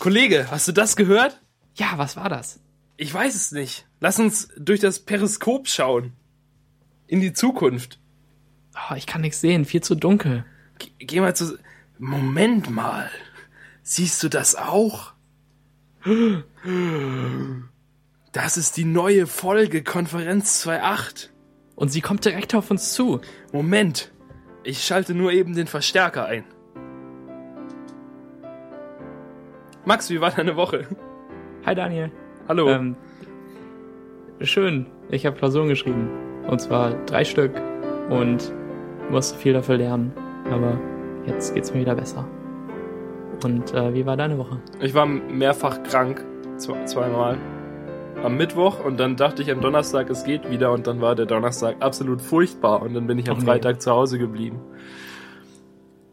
Kollege, hast du das gehört? Ja, was war das? Ich weiß es nicht. Lass uns durch das Periskop schauen. In die Zukunft. Oh, ich kann nichts sehen, viel zu dunkel. Ge geh mal zu. Moment mal. Siehst du das auch? Das ist die neue Folge Konferenz 2.8. Und sie kommt direkt auf uns zu. Moment. Ich schalte nur eben den Verstärker ein. Max, wie war deine Woche? Hi Daniel. Hallo. Ähm, schön. Ich habe Klausuren geschrieben. Und zwar drei Stück. Und musste viel dafür lernen. Aber jetzt geht's mir wieder besser. Und äh, wie war deine Woche? Ich war mehrfach krank. Zwei, zweimal. Am Mittwoch und dann dachte ich am Donnerstag, es geht wieder und dann war der Donnerstag absolut furchtbar und dann bin ich am Oh nee. Freitag zu Hause geblieben.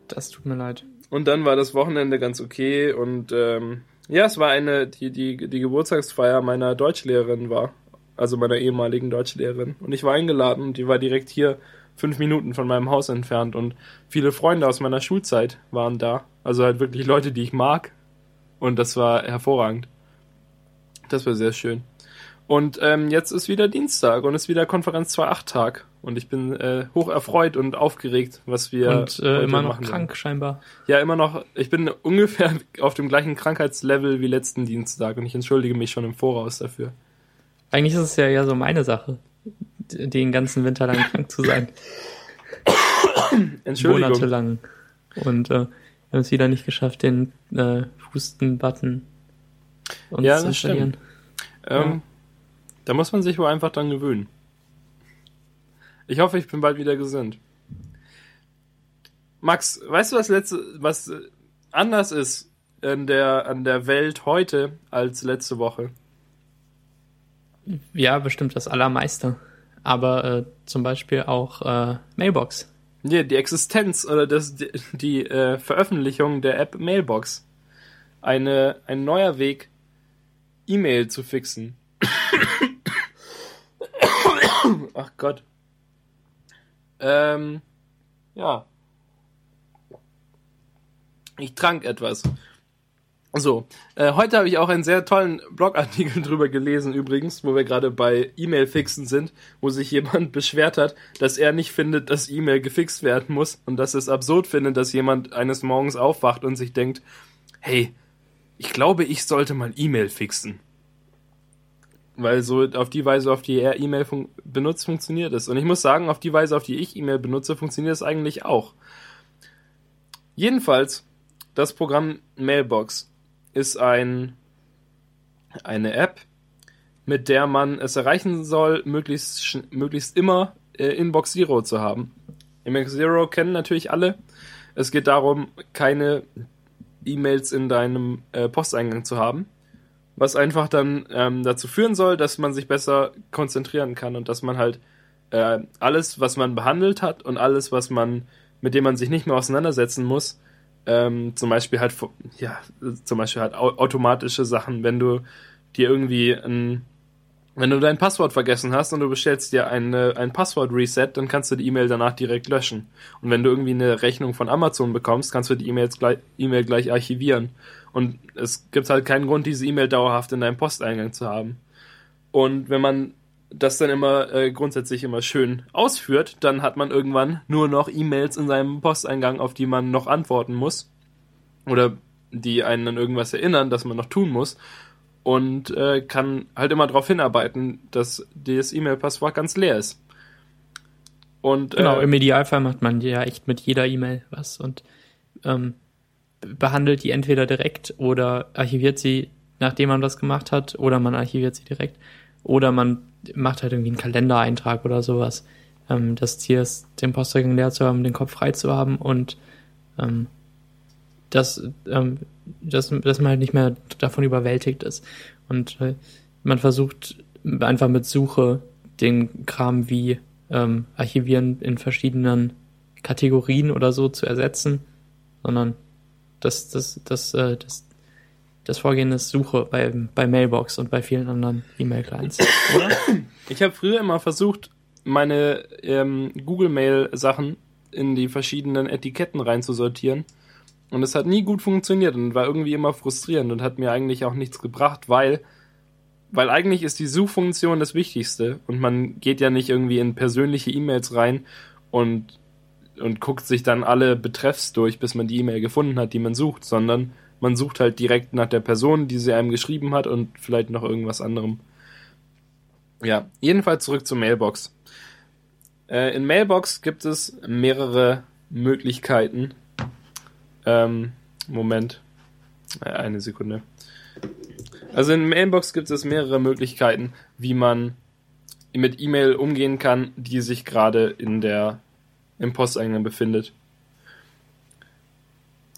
Das tut mir leid. Und dann war das Wochenende ganz okay und ähm, ja, es war eine, die, die, die Geburtstagsfeier meiner Deutschlehrerin war, also meiner ehemaligen Deutschlehrerin. Und ich war eingeladen und die war direkt hier fünf Minuten von meinem Haus entfernt und viele Freunde aus meiner Schulzeit waren da. Also halt wirklich Leute, die ich mag. Und das war hervorragend. Das war sehr schön. Und ähm, jetzt ist wieder Dienstag und ist wieder Konferenz 2.8 Tag. Und ich bin äh, hoch erfreut und aufgeregt, was wir Und äh, immer noch machen werden. krank scheinbar. Ja, immer noch. Ich bin ungefähr auf dem gleichen Krankheitslevel wie letzten Dienstag und ich entschuldige mich schon im Voraus dafür. Eigentlich ist es ja ja so meine Sache, den ganzen Winter lang krank zu sein. Entschuldigung. Monatelang. Und äh, wir haben es wieder nicht geschafft, den äh, Husten-Button uns Ja, zu installieren. Ähm, Ja. Da muss man sich wohl einfach dran gewöhnen. Ich hoffe, ich bin bald wieder gesund. Max, weißt du, was letzte, was äh, anders ist in der, an der Welt heute als letzte Woche? Ja, bestimmt das Allermeiste. Aber äh, zum Beispiel auch äh, Mailbox. Ja, die Existenz oder das, die, die äh, Veröffentlichung der App Mailbox. Eine, ein neuer Weg, E-Mail zu fixen. Ach Gott. Ähm, ja. Ich trank etwas. So, äh, heute habe ich auch einen sehr tollen Blogartikel drüber gelesen, übrigens, wo wir gerade bei E-Mail-Fixen sind, wo sich jemand beschwert hat, dass er nicht findet, dass E-Mail gefixt werden muss und dass es absurd findet, dass jemand eines Morgens aufwacht und sich denkt, hey, ich glaube, ich sollte mal E-Mail fixen. Weil so auf die Weise, auf die er E-Mail fun benutzt, funktioniert es. Und ich muss sagen, auf die Weise, auf die ich E-Mail benutze, funktioniert es eigentlich auch. Jedenfalls, das Programm Mailbox ist ein, eine App, mit der man es erreichen soll, möglichst, möglichst immer äh, Inbox Zero zu haben. Inbox Zero kennen natürlich alle. Es geht darum, keine E-Mails in deinem äh, Posteingang zu haben, was einfach dann ähm, dazu führen soll, dass man sich besser konzentrieren kann und dass man halt äh, alles, was man behandelt hat und alles, was man, mit dem man sich nicht mehr auseinandersetzen muss, ähm, zum Beispiel halt, ja, zum Beispiel halt au automatische Sachen, wenn du dir irgendwie ein, wenn du dein Passwort vergessen hast und du bestellst dir eine, ein Passwort-Reset, dann kannst du die E-Mail danach direkt löschen. Und wenn du irgendwie eine Rechnung von Amazon bekommst, kannst du die E-Mails gleich, E-Mail gleich archivieren. Und es gibt halt keinen Grund, diese E-Mail dauerhaft in deinem Posteingang zu haben. Und wenn man das dann immer äh, grundsätzlich immer schön ausführt, dann hat man irgendwann nur noch E-Mails in seinem Posteingang, auf die man noch antworten muss. Oder die einen an irgendwas erinnern, dass man noch tun muss. Und äh, kann halt immer darauf hinarbeiten, dass das E-Mail-Passwort ganz leer ist. Und Genau, äh, im Idealfall macht man ja echt mit jeder E-Mail was und ähm, be- behandelt die entweder direkt oder archiviert sie, nachdem man was gemacht hat, oder man archiviert sie direkt. Oder man macht halt irgendwie einen Kalendereintrag oder sowas. Ähm, das Ziel ist, den Posteingang leer zu haben, den Kopf frei zu haben und ähm, dass, ähm, dass, dass man halt nicht mehr davon überwältigt ist. Und äh, man versucht einfach mit Suche den Kram wie ähm, Archivieren in verschiedenen Kategorien oder so zu ersetzen, sondern das, das, das, äh, das, das Vorgehen ist Suche bei, bei Mailbox und bei vielen anderen E-Mail-Clients? Ich habe früher immer versucht, meine ähm, Google Mail Sachen in die verschiedenen Etiketten reinzusortieren und es hat nie gut funktioniert und war irgendwie immer frustrierend und hat mir eigentlich auch nichts gebracht, weil weil eigentlich ist die Suchfunktion das Wichtigste und man geht ja nicht irgendwie in persönliche E-Mails rein und und guckt sich dann alle Betreffs durch, bis man die E-Mail gefunden hat, die man sucht, sondern man sucht halt direkt nach der Person, die sie einem geschrieben hat und vielleicht noch irgendwas anderem. Ja, jedenfalls zurück zur Mailbox. Äh, in Mailbox gibt es mehrere Möglichkeiten. Ähm, Moment. Äh, eine Sekunde. Also in Mailbox gibt es mehrere Möglichkeiten, wie man mit E-Mail umgehen kann, die sich gerade in der im Posteingang befindet.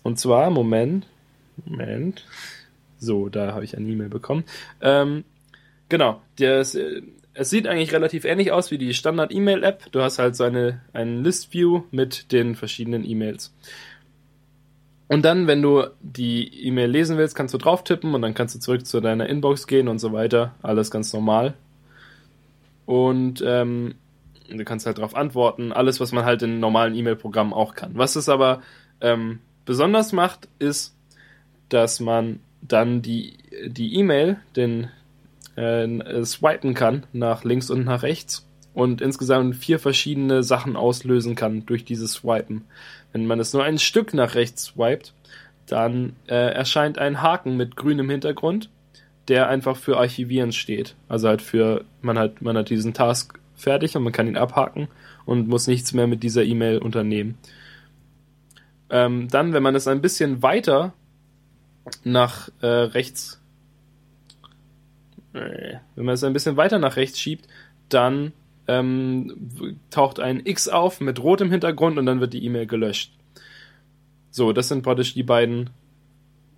Und zwar, Moment, Moment. So, da habe ich eine E-Mail bekommen. Ähm, genau, das, es sieht eigentlich relativ ähnlich aus wie die Standard-E-Mail-App. Du hast halt so eine, einen List-View mit den verschiedenen E-Mails. Und dann, wenn du die E-Mail lesen willst, kannst du drauf tippen und dann kannst du zurück zu deiner Inbox gehen und so weiter. Alles ganz normal. Und ähm, du kannst halt darauf antworten. Alles, was man halt in normalen E-Mail-Programmen auch kann. Was es aber ähm, besonders macht, ist, dass man dann die E-Mail, den äh, swipen kann nach links und nach rechts und insgesamt vier verschiedene Sachen auslösen kann durch dieses Swipen. Wenn man es nur ein Stück nach rechts swipet, dann äh, erscheint ein Haken mit grünem Hintergrund, der einfach für Archivieren steht. Also halt für, man hat, man hat diesen Task fertig und man kann ihn abhaken und muss nichts mehr mit dieser E-Mail unternehmen. Ähm, dann, wenn man es ein bisschen weiter nach äh, rechts, äh, wenn man es ein bisschen weiter nach rechts schiebt, dann ähm, taucht ein X auf mit rotem Hintergrund und dann wird die E-Mail gelöscht. So, das sind praktisch die beiden,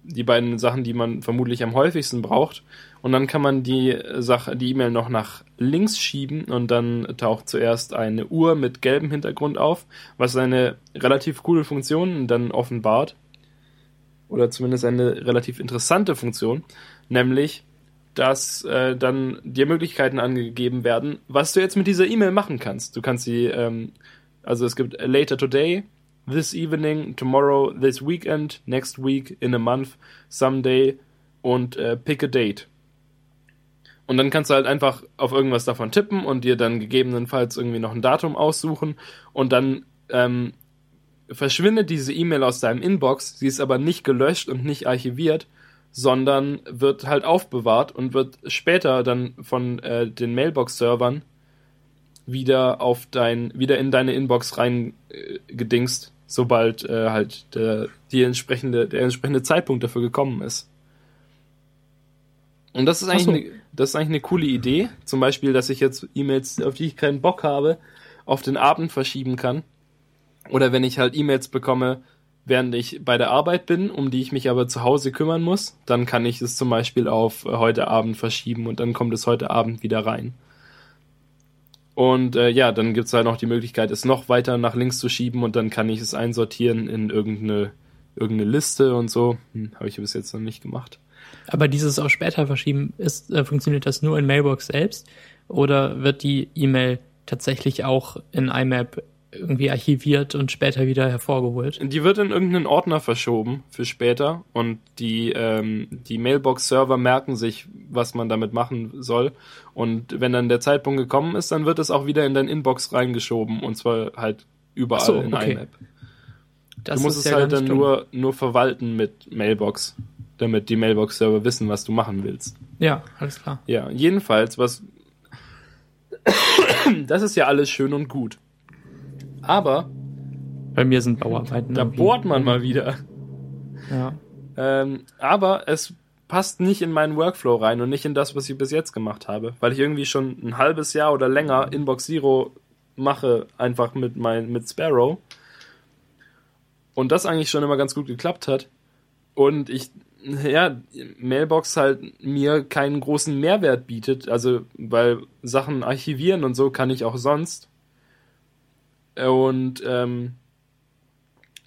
die beiden Sachen, die man vermutlich am häufigsten braucht. Und dann kann man die Sache, die E-Mail noch nach links schieben und dann taucht zuerst eine Uhr mit gelbem Hintergrund auf, was eine relativ coole Funktion dann offenbart oder zumindest eine relativ interessante Funktion, nämlich dass äh, dann dir Möglichkeiten angegeben werden, was du jetzt mit dieser E-Mail machen kannst. Du kannst sie, ähm, also es gibt later today, this evening, tomorrow, this weekend, next week, in a month, someday und äh, pick a date. Und dann kannst du halt einfach auf irgendwas davon tippen und dir dann gegebenenfalls irgendwie noch ein Datum aussuchen und dann ähm, verschwindet diese E-Mail aus deinem Inbox, sie ist aber nicht gelöscht und nicht archiviert, sondern wird halt aufbewahrt und wird später dann von äh, den Mailbox-Servern wieder auf dein, wieder in deine Inbox reingedingst, äh, sobald äh, halt der, die entsprechende, der entsprechende Zeitpunkt dafür gekommen ist. Und das ist eigentlich, so. eine, das ist eigentlich eine coole Idee. Zum Beispiel, dass ich jetzt E-Mails, auf die ich keinen Bock habe, auf den Abend verschieben kann oder wenn ich halt E-Mails bekomme, während ich bei der Arbeit bin, um die ich mich aber zu Hause kümmern muss, dann kann ich es zum Beispiel auf äh, heute Abend verschieben und dann kommt es heute Abend wieder rein. Und äh, ja, dann gibt es halt noch die Möglichkeit, es noch weiter nach links zu schieben und dann kann ich es einsortieren in irgendeine, irgendeine Liste und so. Hm, Habe ich bis jetzt noch nicht gemacht. Aber dieses auch später verschieben, ist, äh, funktioniert das nur in Mailbox selbst oder wird die E-Mail tatsächlich auch in IMAP irgendwie archiviert und später wieder hervorgeholt. Die wird in irgendeinen Ordner verschoben für später und die, ähm, die Mailbox-Server merken sich, was man damit machen soll. Und wenn dann der Zeitpunkt gekommen ist, dann wird es auch wieder in dein Inbox reingeschoben und zwar halt überall so, in okay. IMAP. Das du musst es ja halt dann nur, nur verwalten mit Mailbox, damit die Mailbox-Server wissen, was du machen willst. Ja, alles klar. Ja, jedenfalls, was. das ist ja alles schön und gut. Aber bei mir sind Bauarbeiten. Da bohrt man mal wieder. Ja. Ähm, aber es passt nicht in meinen Workflow rein und nicht in das, was ich bis jetzt gemacht habe, weil ich irgendwie schon ein halbes Jahr oder länger Inbox Zero mache, einfach mit mein, mit Sparrow. Und das eigentlich schon immer ganz gut geklappt hat. Und ich, ja, Mailbox halt mir keinen großen Mehrwert bietet, also, weil Sachen archivieren und so kann ich auch sonst. Und ähm,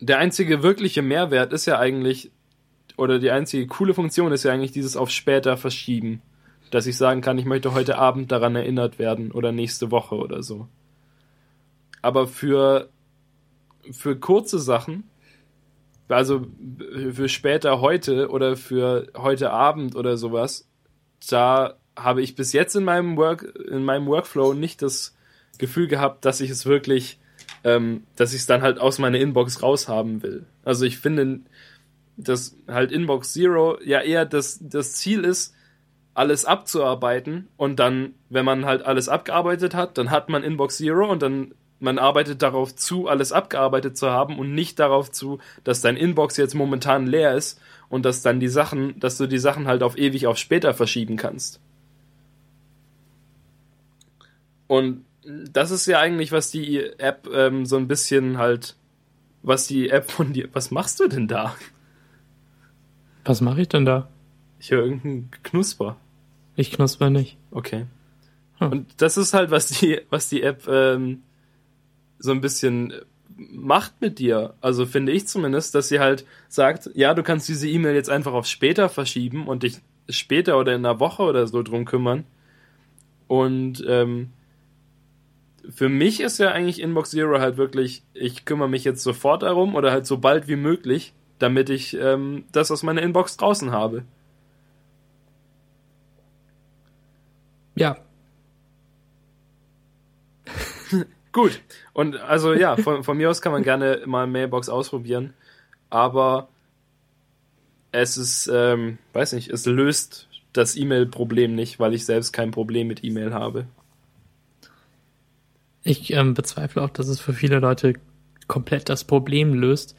der einzige wirkliche Mehrwert ist ja eigentlich, oder die einzige coole Funktion ist ja eigentlich dieses auf später verschieben. Dass ich sagen kann, ich möchte heute Abend daran erinnert werden oder nächste Woche oder so. Aber für, für kurze Sachen also für später heute oder für heute Abend oder sowas, da habe ich bis jetzt in meinem Work, in meinem Workflow nicht das Gefühl gehabt, dass ich es wirklich, ähm, dass ich es dann halt aus meiner Inbox raushaben will. Also ich finde, dass halt Inbox Zero ja eher das, das Ziel ist, alles abzuarbeiten und dann, wenn man halt alles abgearbeitet hat, dann hat man Inbox Zero und dann man arbeitet darauf zu, alles abgearbeitet zu haben und nicht darauf zu, dass dein Inbox jetzt momentan leer ist und dass dann die Sachen, dass du die Sachen halt auf ewig auf später verschieben kannst. Und das ist ja eigentlich, was die App ähm, so ein bisschen halt, was die App von dir, was machst du denn da? Was mache ich denn da? Ich höre irgendeinen Knusper. Ich knusper nicht. Okay. Hm. Und das ist halt, was die, was die App ähm, so ein bisschen macht mit dir. Also finde ich zumindest, dass sie halt sagt, ja, du kannst diese E-Mail jetzt einfach auf später verschieben und dich später oder in einer Woche oder so drum kümmern. Und ähm, für mich ist ja eigentlich Inbox Zero halt wirklich, ich kümmere mich jetzt sofort darum oder halt so bald wie möglich, damit ich ähm, das aus meiner Inbox draußen habe. Ja. Gut. Und also ja, von, von mir aus kann man gerne mal Mailbox ausprobieren, aber es ist, ähm, weiß nicht, es löst das E-Mail-Problem nicht, weil ich selbst kein Problem mit E-Mail habe. Ich ähm, bezweifle auch, dass es für viele Leute komplett das Problem löst.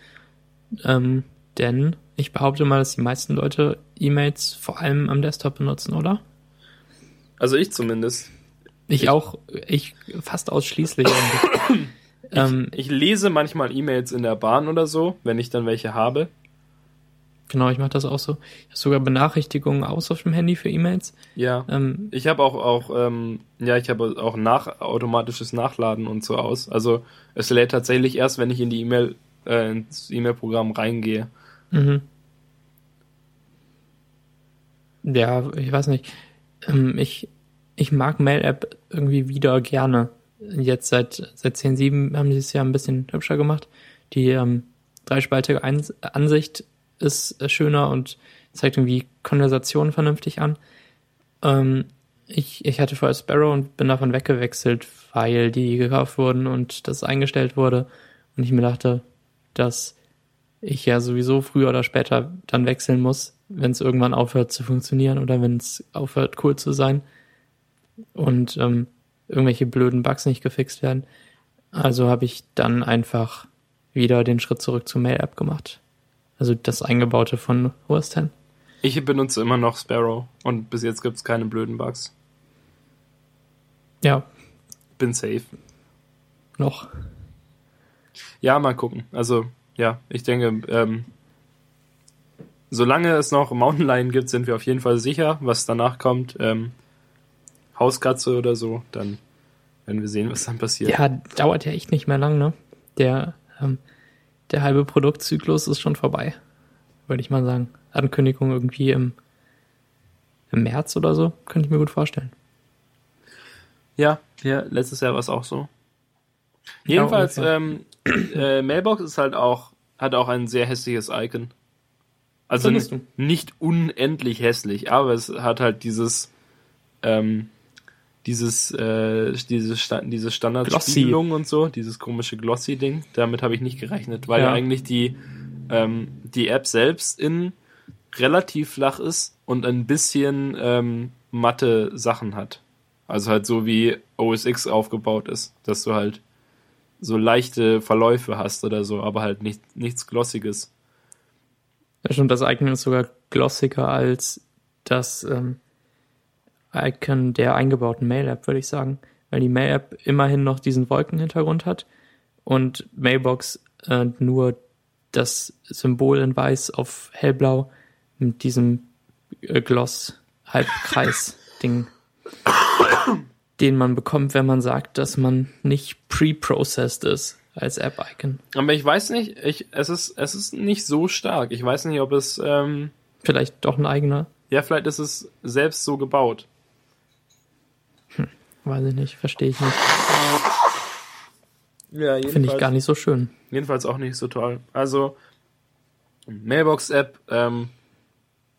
Ähm, denn ich behaupte mal, dass die meisten Leute E-Mails vor allem am Desktop benutzen, oder? Also ich zumindest. Ich, ich auch, ich fast ausschließlich. ich, ähm, ich lese manchmal E-Mails in der Bahn oder so, wenn ich dann welche habe. Genau, ich mache das auch so. Ich habe sogar Benachrichtigungen aus auf dem Handy für E-Mails. Ja. Ähm, ich habe auch auch ähm, ja, ich habe auch nach automatisches Nachladen und so aus. Also es lädt tatsächlich erst, wenn ich in die E-Mail äh, ins E-Mail-Programm reingehe. Mhm. Ja, ich weiß nicht. Ähm, ich ich mag Mail-App irgendwie wieder gerne. Jetzt seit seit 10.7 haben sie es ja ein bisschen hübscher gemacht. Die ähm, dreispaltige Ansicht ist äh, schöner und zeigt irgendwie Konversationen vernünftig an. Ähm, ich, ich hatte vorher Sparrow und bin davon weggewechselt, weil die gekauft wurden und das eingestellt wurde. Und ich mir dachte, dass ich ja sowieso früher oder später dann wechseln muss, wenn es irgendwann aufhört zu funktionieren oder wenn es aufhört cool zu sein und ähm, irgendwelche blöden Bugs nicht gefixt werden. Also habe ich dann einfach wieder den Schritt zurück zur Mail-App gemacht. Also das Eingebaute von OS 10. Ich benutze immer noch Sparrow und bis jetzt gibt es keine blöden Bugs. Ja. Bin safe. Noch. Ja, mal gucken. Also, ja, ich denke, ähm, solange es noch Mountain Lion gibt, sind wir auf jeden Fall sicher. Was danach kommt, ähm, Hauskatze oder so, dann werden wir sehen, was dann passiert. Ja, dauert ja echt nicht mehr lang, ne? Der ähm, der halbe Produktzyklus ist schon vorbei, würde ich mal sagen. Ankündigung irgendwie im, im März oder so, könnte ich mir gut vorstellen. Ja, ja letztes Jahr war es auch so. Jedenfalls, ja, ähm, äh, Mailbox ist halt auch, hat auch ein sehr hässliches Icon. Also nicht unendlich hässlich, aber es hat halt dieses, ähm, dieses, äh, diese, Sta diese Standardspiegelung und so, dieses komische Glossy-Ding, damit habe ich nicht gerechnet, weil ja. eigentlich die, ähm, die App selbst in relativ flach ist und ein bisschen ähm, matte Sachen hat. Also halt so wie OS X aufgebaut ist, dass du halt so leichte Verläufe hast oder so, aber halt nicht, nichts Glossiges. Ja, stimmt, das Icon ist sogar glossiger als das ähm, Icon der eingebauten Mail-App, würde ich sagen. Weil die Mail-App immerhin noch diesen Wolkenhintergrund hat und Mailbox äh, nur das Symbol in weiß auf hellblau mit diesem äh, Gloss-Halbkreis-Ding, den man bekommt, wenn man sagt, dass man nicht pre-processed ist als App-Icon. Aber ich weiß nicht, ich, es, ist, es ist nicht so stark. Ich weiß nicht, ob es. Ähm, vielleicht doch ein eigener. Ja, vielleicht ist es selbst so gebaut. Weiß ich nicht, verstehe ich nicht. Ja, Finde ich gar nicht so schön. Jedenfalls auch nicht so toll. Also, Mailbox-App, ähm,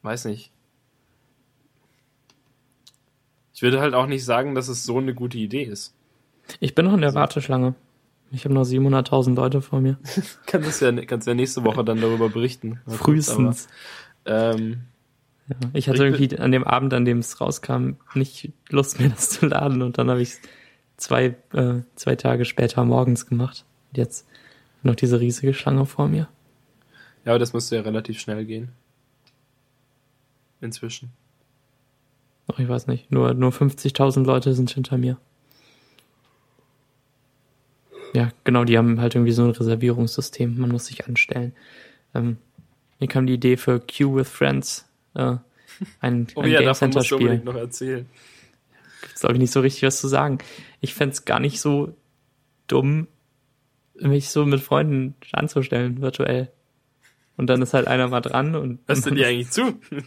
weiß nicht. Ich würde halt auch nicht sagen, dass es so eine gute Idee ist. Ich bin noch in der Warteschlange. Ich habe noch 700.000 Leute vor mir. kannst ja, kannst ja nächste Woche dann darüber berichten. Frühestens. Aber, ähm, ja, ich hatte irgendwie an dem Abend, an dem es rauskam, nicht Lust mir das zu laden und dann habe ich es zwei, äh, zwei Tage später morgens gemacht. Und jetzt noch diese riesige Schlange vor mir. Ja, aber das müsste ja relativ schnell gehen. Inzwischen. Ach, ich weiß nicht. Nur, nur 50.000 Leute sind hinter mir. Ja, genau, die haben halt irgendwie so ein Reservierungssystem. Man muss sich anstellen. Ähm, hier kam die Idee für Queue with Friends. Äh, ein, oh ein ja, Game Center Spiel. unbedingt noch erzählen. Gibt's glaube ich nicht so richtig was zu sagen. Ich fänd's gar nicht so dumm, mich so mit Freunden anzustellen, virtuell. Und dann ist halt einer mal dran und. Hörst du dir eigentlich zu?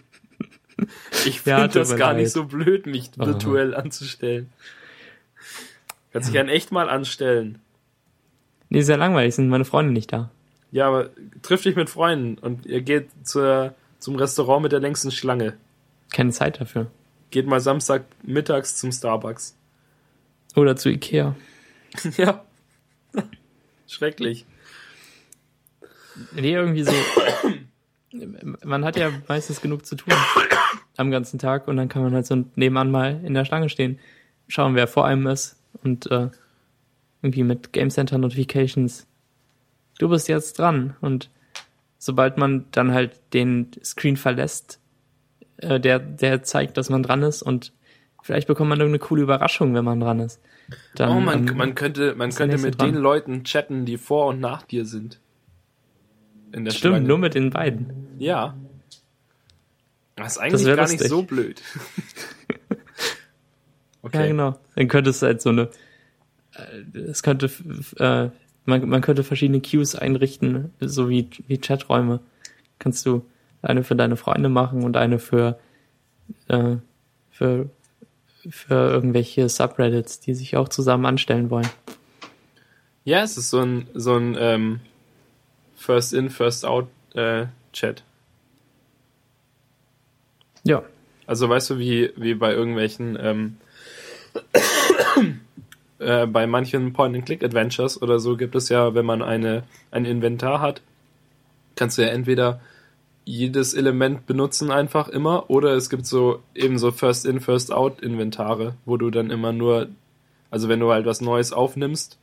Ich Ja, finde tut das gar leid. nicht so blöd, mich Oh. virtuell anzustellen. Kannst dich ja in echt mal anstellen. Nee, sehr langweilig, sind meine Freunde nicht da. Ja, aber triff dich mit Freunden und ihr geht zur, zum Restaurant mit der längsten Schlange. Keine Zeit dafür. Geht mal Samstag mittags zum Starbucks. Oder zu Ikea. ja. Schrecklich. Nee, irgendwie so. Man hat ja meistens genug zu tun am ganzen Tag und dann kann man halt so nebenan mal in der Schlange stehen, schauen, wer vor einem ist und äh, irgendwie mit Game Center Notifications. Du bist jetzt dran und sobald man dann halt den Screen verlässt, äh, der der zeigt, dass man dran ist und vielleicht bekommt man irgendeine coole Überraschung, wenn man dran ist. Dann, oh, man, ähm, man könnte, man könnte mit dran. den Leuten chatten, die vor und nach dir sind. In der stimmt, Schlange. nur mit den beiden. Ja. Das ist eigentlich wär gar nicht lustig. so blöd. okay. Ja, genau. Dann könnte es halt so eine, äh, es könnte, äh, man, man könnte verschiedene Queues einrichten, so wie, wie Chaträume. Kannst du eine für deine Freunde machen und eine für, äh, für, für irgendwelche Subreddits, die sich auch zusammen anstellen wollen. Ja, es ist so ein, so ein ähm, First in, First out äh, Chat. Ja. Also weißt du, wie, wie bei irgendwelchen, ähm, äh, bei manchen Point-and-Click-Adventures oder so gibt es ja, wenn man eine, ein Inventar hat, kannst du ja entweder jedes Element benutzen einfach immer oder es gibt so eben so First-in, First-out-Inventare, wo du dann immer nur, also wenn du halt was Neues aufnimmst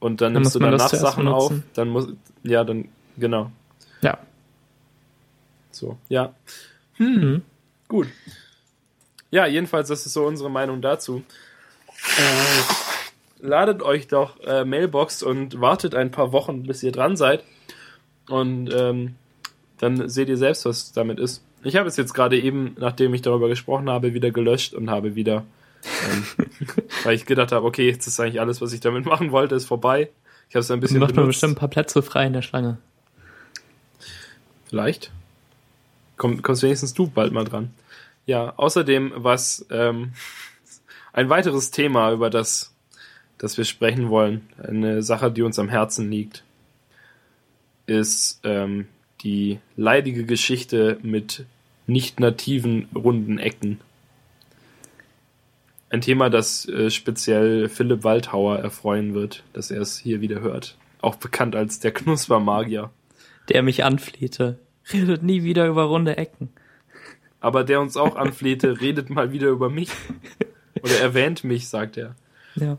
und dann Dann nimmst du danach Sachen auf, dann muss, ja, dann, genau, Ja. so, ja. Mhm. Gut. Ja, jedenfalls, das ist so unsere Meinung dazu. Äh, ladet euch doch äh, Mailbox und wartet ein paar Wochen, bis ihr dran seid. Und ähm, dann seht ihr selbst, was damit ist. Ich habe es jetzt gerade eben, nachdem ich darüber gesprochen habe, wieder gelöscht und habe wieder, ähm, weil ich gedacht habe, okay, jetzt ist eigentlich alles, was ich damit machen wollte, ist vorbei. Ich habe es ein bisschen macht man bestimmt ein paar Plätze frei in der Schlange. Vielleicht. Komm, kommst wenigstens du bald mal dran. Ja, außerdem, was ähm, ein weiteres Thema, über das, das wir sprechen wollen, eine Sache, die uns am Herzen liegt, ist ähm, die leidige Geschichte mit nicht nativen runden Ecken. Ein Thema, das äh, speziell Philipp Waldhauer erfreuen wird, dass er es hier wieder hört. Auch bekannt als der Knuspermagier. Der mich anflehte. Redet nie wieder über runde Ecken. aber der uns auch anflehte, redet mal wieder über mich. Oder erwähnt mich, sagt er. Ja.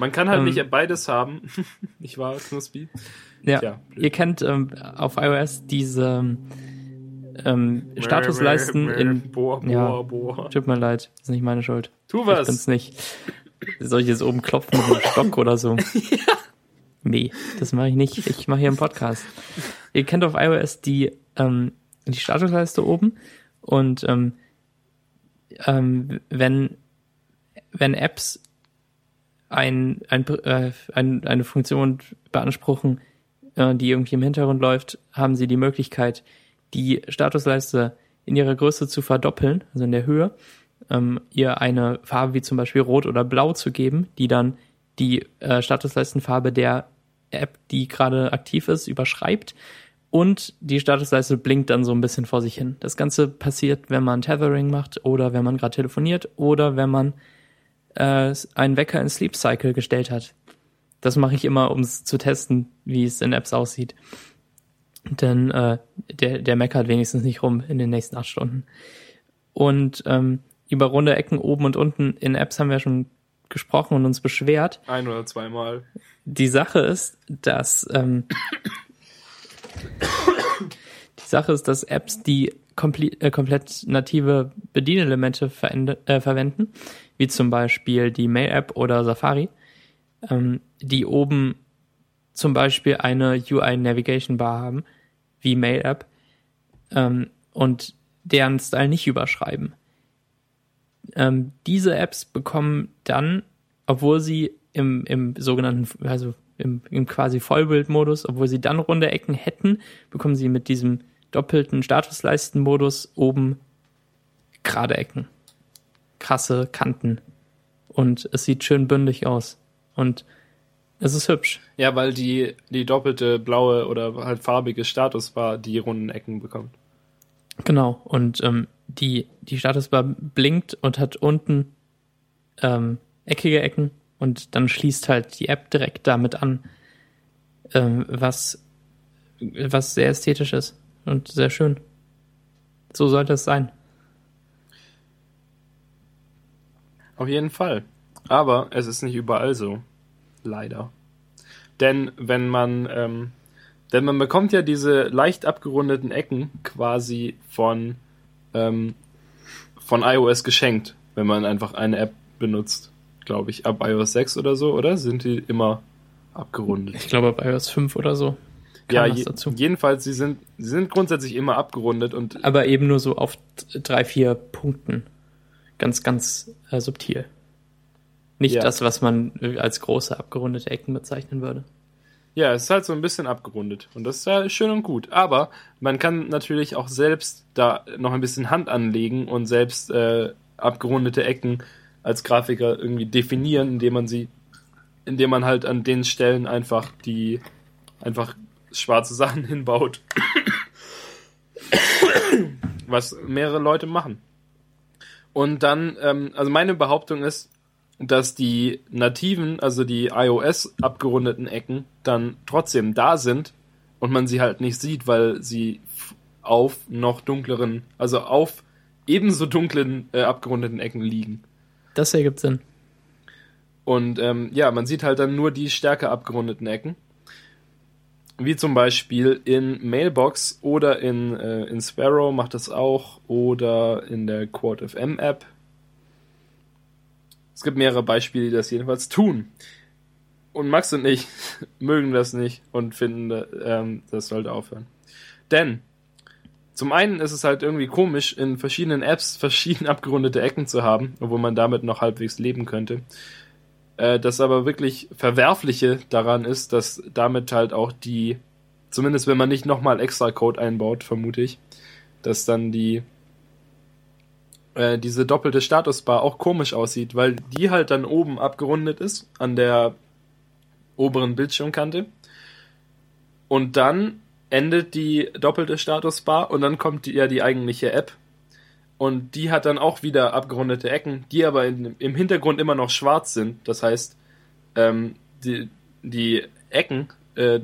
Man kann halt Ähm. nicht beides haben. nicht wahr, Knuspi? Ja, Tja, ihr kennt ähm, auf iOS diese ähm, Statusleisten in. Boah, boah, ja. boah. Tut mir leid, ist nicht meine Schuld. Tu Ich was. bin's nicht. Soll ich jetzt oben klopfen mit einem Stock oder so? Nee, das mache ich nicht. Ich mache hier einen Podcast. Ihr kennt auf iOS die, ähm, die Statusleiste oben und ähm, ähm, wenn, wenn Apps ein, ein, äh, ein, eine Funktion beanspruchen, äh, die irgendwie im Hintergrund läuft, haben sie die Möglichkeit, die Statusleiste in ihrer Größe zu verdoppeln, also in der Höhe, ähm, ihr eine Farbe wie zum Beispiel Rot oder Blau zu geben, die dann die äh, Statusleistenfarbe der App, die gerade aktiv ist, überschreibt Und die Statusleiste blinkt dann so ein bisschen vor sich hin. Das Ganze passiert, wenn man Tethering macht oder wenn man gerade telefoniert oder wenn man äh, einen Wecker in Sleep Cycle gestellt hat. Das mache ich immer, um es zu testen, wie es in Apps aussieht. Denn äh, der, der meckert wenigstens nicht rum in den nächsten acht Stunden. Und ähm, über runde Ecken oben und unten in Apps haben wir schon gesprochen und uns beschwert. Ein oder zweimal. Die Sache ist, dass ähm, Sache ist, dass Apps, die komplett, äh, komplett native Bedienelemente äh, verwenden, wie zum Beispiel die Mail-App oder Safari, ähm, die oben zum Beispiel eine UI Navigation Bar haben, wie Mail-App, ähm, und deren Style nicht überschreiben. Ähm, diese Apps bekommen dann, obwohl sie im, im sogenannten, also im, im quasi Vollbildmodus, obwohl sie dann runde Ecken hätten, bekommen sie mit diesem doppelten Statusleistenmodus oben gerade Ecken. Krasse Kanten. Und es sieht schön bündig aus. Und es ist hübsch. Ja, weil die, die doppelte blaue oder halt farbige Statusbar die runden Ecken bekommt. Genau. Und ähm, die, die Statusbar blinkt und hat unten ähm, eckige Ecken und dann schließt halt die App direkt damit an, ähm, was, was sehr ästhetisch ist und sehr schön. So sollte es sein. Auf jeden Fall. Aber es ist nicht überall so. Leider. Denn wenn man, ähm, denn man bekommt ja diese leicht abgerundeten Ecken quasi von, ähm, von iOS geschenkt, wenn man einfach eine App benutzt glaube ich, ab iOS 6 oder so, oder? Sind die immer abgerundet? Ich glaube ab iOS 5 oder so. Ja, je, jedenfalls, sie sind, sie sind grundsätzlich immer abgerundet und. Aber eben nur so auf drei, vier Punkten. Ganz, ganz äh, subtil. Nicht ja. das, was man als große abgerundete Ecken bezeichnen würde. Ja, es ist halt so ein bisschen abgerundet. Und das ist ja schön und gut. Aber man kann natürlich auch selbst da noch ein bisschen Hand anlegen und selbst äh, abgerundete Ecken als Grafiker irgendwie definieren, indem man sie, indem man halt an den Stellen einfach die, einfach schwarze Sachen hinbaut. Was mehrere Leute machen. Und dann, ähm, also meine Behauptung ist, dass die nativen, also die iOS abgerundeten Ecken dann trotzdem da sind und man sie halt nicht sieht, weil sie auf noch dunkleren, also auf ebenso dunklen äh, abgerundeten Ecken liegen. Das ergibt Sinn. Und ähm, ja, man sieht halt dann nur die stärker abgerundeten Ecken. Wie zum Beispiel in Mailbox oder in, äh, in Sparrow macht das auch oder in der Quad FM App. Es gibt mehrere Beispiele, die das jedenfalls tun. Und Max und ich mögen das nicht und finden, ähm, das sollte aufhören. Denn zum einen ist es halt irgendwie komisch, in verschiedenen Apps verschieden abgerundete Ecken zu haben, obwohl man damit noch halbwegs leben könnte. Äh, das aber wirklich Verwerfliche daran ist, dass damit halt auch die, zumindest wenn man nicht nochmal extra Code einbaut, vermute ich, dass dann die äh, diese doppelte Statusbar auch komisch aussieht, weil die halt dann oben abgerundet ist an der oberen Bildschirmkante. Und dann endet die doppelte Statusbar und dann kommt die, ja die eigentliche App. Und die hat dann auch wieder abgerundete Ecken, die aber in, im Hintergrund immer noch schwarz sind. Das heißt, ähm, die, die Ecken äh,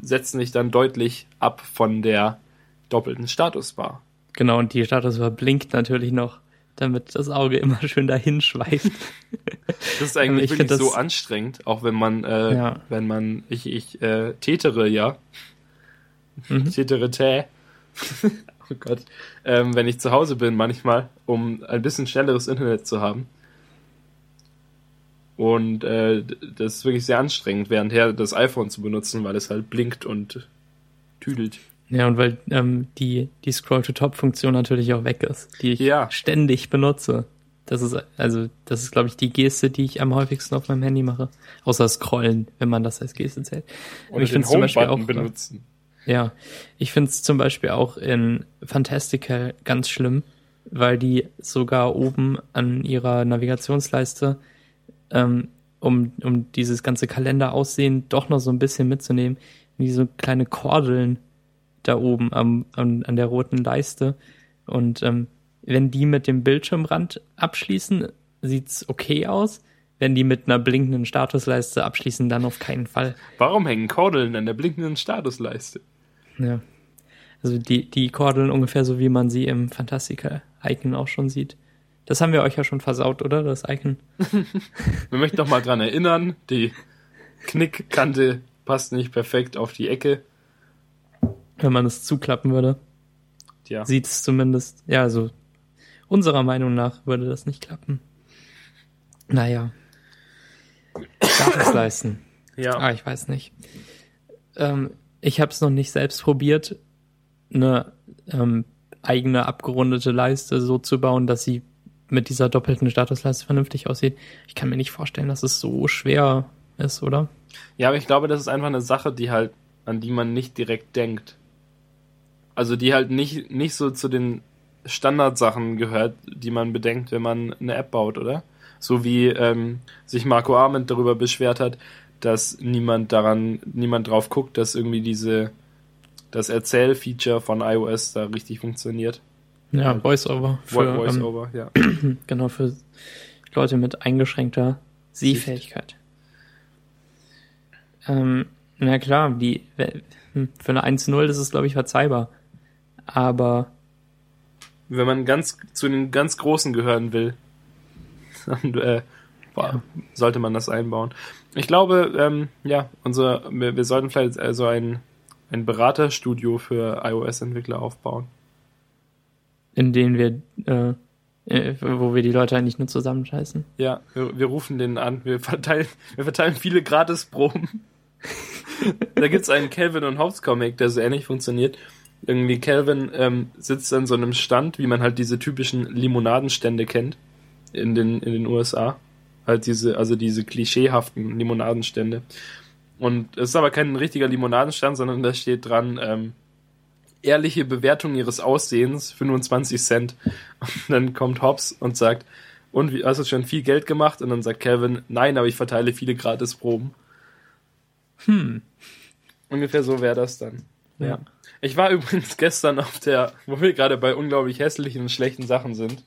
setzen sich dann deutlich ab von der doppelten Statusbar. Genau, und die Statusbar blinkt natürlich noch, damit das Auge immer schön dahin schweift. Das ist eigentlich wirklich so anstrengend, auch wenn man, äh, ja. wenn man, ich, ich äh, tätere ja mhm. oh Gott, ähm, wenn ich zu Hause bin manchmal, um ein bisschen schnelleres Internet zu haben. Und äh, das ist wirklich sehr anstrengend, währendher das iPhone zu benutzen, weil es halt blinkt und tüdelt. Ja, und weil ähm, die, die Scroll-to-Top-Funktion natürlich auch weg ist, die ich ja. ständig benutze. Das ist, also, das ist, glaube ich, die Geste, die ich am häufigsten auf meinem Handy mache. Außer Scrollen, wenn man das als Geste zählt. Und ich finde zum Beispiel auch benutzen. Ja, ich finde es zum Beispiel auch in Fantastical ganz schlimm, weil die sogar oben an ihrer Navigationsleiste, ähm, um, um dieses ganze Kalenderaussehen doch noch so ein bisschen mitzunehmen, wie so kleine Kordeln da oben am, an, an der roten Leiste. Und ähm, wenn die mit dem Bildschirmrand abschließen, sieht's okay aus. Wenn die mit einer blinkenden Statusleiste abschließen, dann auf keinen Fall. Warum hängen Kordeln an der blinkenden Statusleiste? Ja. Also die, die Kordeln ungefähr so, wie man sie im Fantastica-Icon auch schon sieht. Das haben wir euch ja schon versaut, oder? Das Icon. Wir möchten noch mal dran erinnern, die Knickkante passt nicht perfekt auf die Ecke. Wenn man es zuklappen würde, Tja, sieht es zumindest. Ja, also unserer Meinung nach würde das nicht klappen. Naja. Statusleisten. ja. Ah, ich weiß nicht. Ähm, ich habe es noch nicht selbst probiert, eine ähm, eigene abgerundete Leiste so zu bauen, dass sie mit dieser doppelten Statusleiste vernünftig aussieht. Ich kann mir nicht vorstellen, dass es so schwer ist, oder? Ja, aber ich glaube, das ist einfach eine Sache, die halt, an die man nicht direkt denkt. Also die halt nicht, nicht so zu den Standardsachen gehört, die man bedenkt, wenn man eine App baut, oder? So wie ähm, sich Marco Arment darüber beschwert hat, dass niemand daran, niemand drauf guckt, dass irgendwie diese das Erzählfeature von iOS da richtig funktioniert. Ja, Voice-Over. für, ähm, Voice-over, ja. Genau, für Leute mit eingeschränkter Sehfähigkeit. Ähm, na klar, die, hm, für eine 1.0 ist es, glaube ich, verzeihbar. Aber Wenn man ganz zu den ganz Großen gehören will, dann äh, boah, sollte man das einbauen. Ich glaube, ähm, ja, unser, wir, wir sollten vielleicht also ein, ein Beraterstudio für iOS-Entwickler aufbauen. in denen wir, äh, äh, wo wir die Leute eigentlich nur zusammenscheißen. Ja, wir, wir rufen den an, wir verteilen, wir verteilen viele Gratisproben. da gibt's einen Calvin und Hobbes Comic, der so ähnlich funktioniert. Irgendwie Calvin ähm, sitzt an so einem Stand, wie man halt diese typischen Limonadenstände kennt in den, in den USA. Halt diese, also diese klischeehaften Limonadenstände. Und es ist aber kein richtiger Limonadenstand, sondern da steht dran, ähm, ehrliche Bewertung ihres Aussehens, 25 Cent. Und dann kommt Hobbs und sagt, und wie, hast du schon viel Geld gemacht? Und dann sagt Kevin, nein, aber ich verteile viele Gratisproben. Hm. Ungefähr so wäre das dann. Ja. Ja. Ich war übrigens gestern auf der, wo wir gerade bei unglaublich hässlichen und schlechten Sachen sind,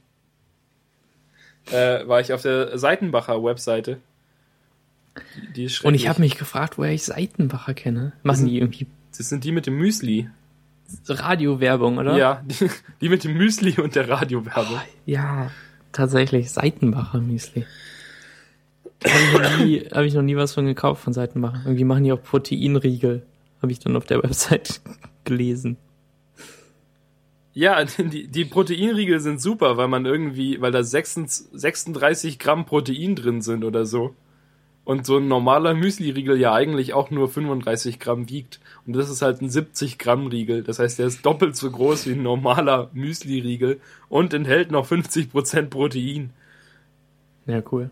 äh, war ich auf der Seitenbacher Webseite. Die- ist Und ich habe mich gefragt, woher ich Seitenbacher kenne. Machen die irgendwie Das sind die mit dem Müsli. Radiowerbung, oder? Ja, die, die mit dem Müsli und der Radiowerbung. Ja, tatsächlich. Seitenbacher Müsli. Da habe ich, noch nie- hab ich noch nie was von gekauft von Seitenbacher. Irgendwie machen die auch Proteinriegel. Habe ich dann auf der Website gelesen. Ja, die, die Proteinriegel sind super, weil man irgendwie, weil da 36 36 Gramm Protein drin sind oder so. Und so ein normaler Müsli-Riegel ja eigentlich auch nur 35 Gramm wiegt. Und das ist halt ein 70 Gramm Riegel. Das heißt, der ist doppelt so groß wie ein normaler Müsli-Riegel und enthält noch 50 Prozent Protein. Ja, cool.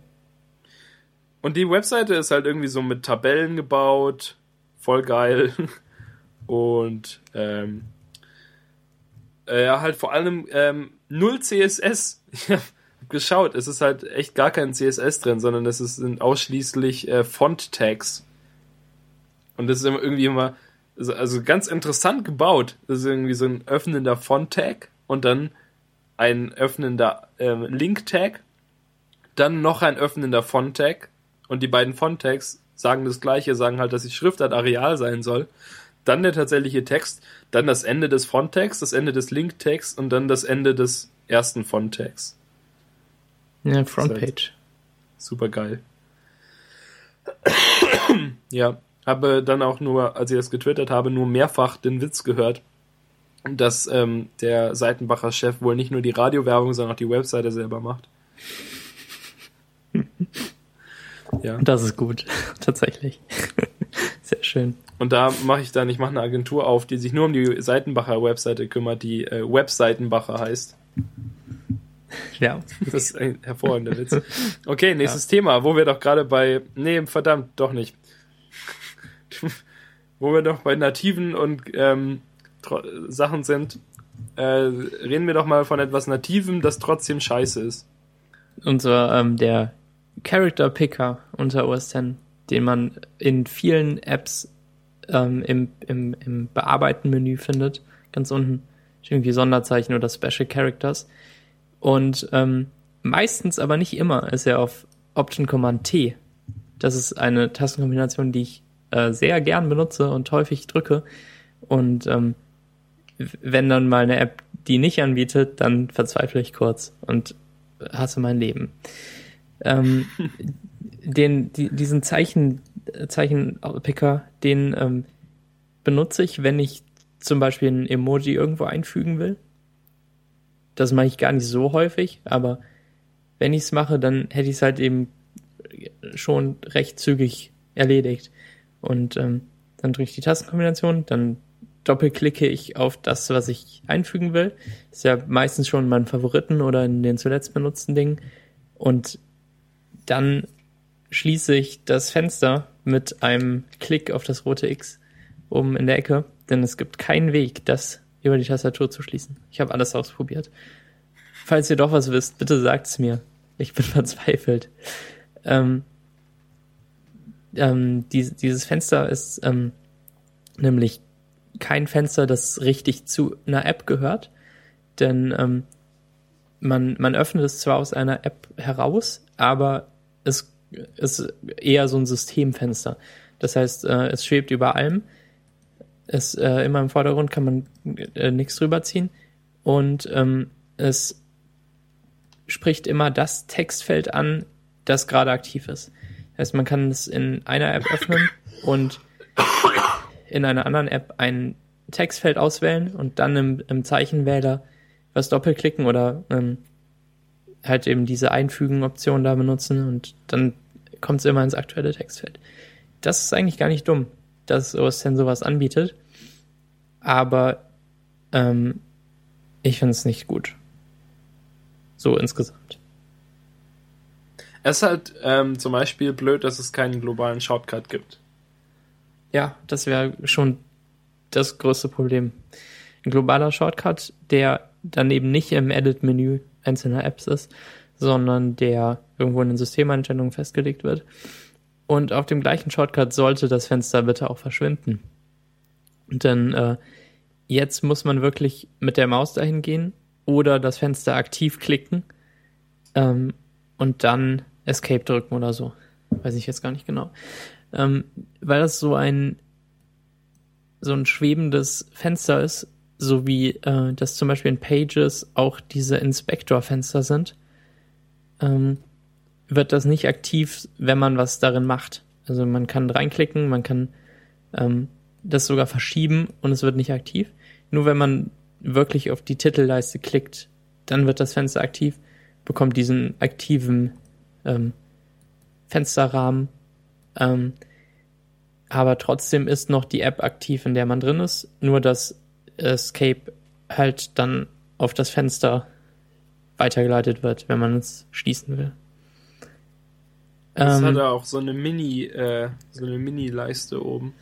Und die Webseite ist halt irgendwie so mit Tabellen gebaut. Voll geil. Und ähm, äh, halt vor allem ähm, null CSS. Ich hab geschaut, es ist halt echt gar kein CSS drin, sondern es sind ausschließlich äh, Font-Tags. Und das ist immer irgendwie immer, also, also ganz interessant gebaut. Das ist irgendwie so ein öffnender Font-Tag und dann ein öffnender ähm, Link-Tag, dann noch ein öffnender Font-Tag und die beiden Font-Tags sagen das gleiche, sagen halt, dass die Schriftart Areal sein soll. Dann der tatsächliche Text, dann das Ende des Font-Tags, das Ende des Link-Tags und dann das Ende des ersten Font-Tags. Ja, Frontpage. Super geil. ja, habe dann auch nur, als ich das getwittert habe, nur mehrfach den Witz gehört, dass ähm, der Seitenbacher Chef wohl nicht nur die Radiowerbung, sondern auch die Webseite selber macht. ja. Das ist gut. Tatsächlich. Sehr schön. Und da mache ich dann, ich mache eine Agentur auf, die sich nur um die Seitenbacher Webseite kümmert, die äh, Webseitenbacher heißt. Ja. Das ist ein hervorragender Witz. Okay, nächstes Thema, wo wir doch gerade bei. Nee, verdammt, doch nicht. wo wir doch bei nativen und ähm, Sachen sind, äh, reden wir doch mal von etwas Nativem, das trotzdem scheiße ist. Unser, ähm, der Character Picker unter OS X, den man in vielen Apps ähm, im, im, im Bearbeiten-Menü findet. Ganz unten irgendwie Sonderzeichen oder Special Characters. Und ähm, meistens, aber nicht immer, ist er auf Option Command T. Das ist eine Tastenkombination, die ich äh, sehr gern benutze und häufig drücke. Und ähm, wenn dann mal eine App die nicht anbietet, dann verzweifle ich kurz und hasse mein Leben. Ähm, den, die, diesen Zeichen, Zeichenpicker, den ähm, benutze ich, wenn ich zum Beispiel ein Emoji irgendwo einfügen will. Das mache ich gar nicht so häufig, aber wenn ich es mache, dann hätte ich es halt eben schon recht zügig erledigt. Und ähm, dann drücke ich die Tastenkombination, dann doppelklicke ich auf das, was ich einfügen will. ist ja meistens schon in meinen Favoriten oder in den zuletzt benutzten Dingen. Und dann schließe ich das Fenster mit einem Klick auf das rote X oben in der Ecke, denn es gibt keinen Weg, das über die Tastatur zu schließen. Ich habe alles ausprobiert. Falls ihr doch was wisst, bitte sagt es mir. Ich bin verzweifelt. Ähm, ähm, die, dieses Fenster ist ähm, nämlich kein Fenster, das richtig zu einer App gehört, denn ähm, man, man öffnet es zwar aus einer App heraus, aber es ist eher so ein Systemfenster. Das heißt, äh, es schwebt über allem. Es äh, immer im Vordergrund kann man äh, nichts drüber ziehen und ähm, es spricht immer das Textfeld an, das gerade aktiv ist. Das heißt, man kann es in einer App öffnen und in einer anderen App ein Textfeld auswählen und dann im, im Zeichenwähler was doppelklicken oder ähm, halt eben diese Einfügen-Option da benutzen und dann kommt es immer ins aktuelle Textfeld. Das ist eigentlich gar nicht dumm, dass OS X sowas anbietet, aber ähm, ich finde es nicht gut. So insgesamt. Es ist halt ähm, zum Beispiel blöd, dass es keinen globalen Shortcut gibt. Ja, das wäre schon das größte Problem. Ein globaler Shortcut, der dann eben nicht im Edit-Menü einzelner Apps ist, sondern der irgendwo in den Systemeinstellungen festgelegt wird. Und auf dem gleichen Shortcut sollte das Fenster bitte auch verschwinden. Denn äh, jetzt muss man wirklich mit der Maus dahin gehen oder das Fenster aktiv klicken ähm, und dann Escape drücken oder so. Weiß ich jetzt gar nicht genau ähm, weil das so ein so ein schwebendes Fenster ist, so wie äh, das zum Beispiel in Pages auch diese Inspector-Fenster sind, ähm, wird das nicht aktiv, wenn man was darin macht. Also man kann reinklicken, man kann ähm, das sogar verschieben und es wird nicht aktiv. Nur wenn man wirklich auf die Titelleiste klickt, dann wird das Fenster aktiv, bekommt diesen aktiven ähm, Fensterrahmen ähm, aber trotzdem ist noch die App aktiv, in der man drin ist. Nur dass Escape halt dann auf das Fenster weitergeleitet wird, wenn man es schließen will. Das ähm, hat er auch so eine Mini, äh, so eine Mini-Leiste oben.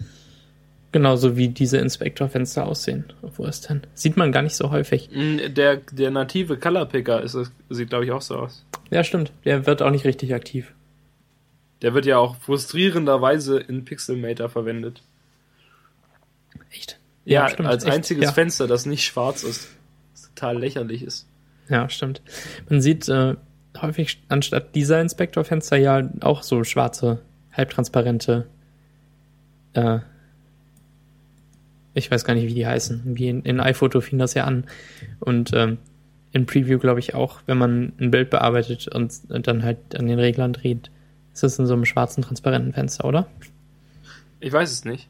Genauso wie diese Inspektorfenster aussehen auf OS X. Sieht man gar nicht so häufig. Mm, der, der native Color Picker ist, sieht, glaube ich, auch so aus. Ja, stimmt. Der wird auch nicht richtig aktiv. Der wird ja auch frustrierenderweise in Pixelmator verwendet. Echt? Ja, ja stimmt, als echt, einziges ja. Fenster, das nicht schwarz ist. Das total lächerlich ist. Ja, stimmt. Man sieht äh, häufig anstatt dieser Inspektorfenster ja auch so schwarze, halbtransparente, äh, ich weiß gar nicht, wie die heißen. Wie in, in iPhoto fing das ja an. Und ähm, in Preview glaube ich auch, wenn man ein Bild bearbeitet und, und dann halt an den Reglern dreht, ist das in so einem schwarzen, transparenten Fenster, oder? Ich weiß es nicht.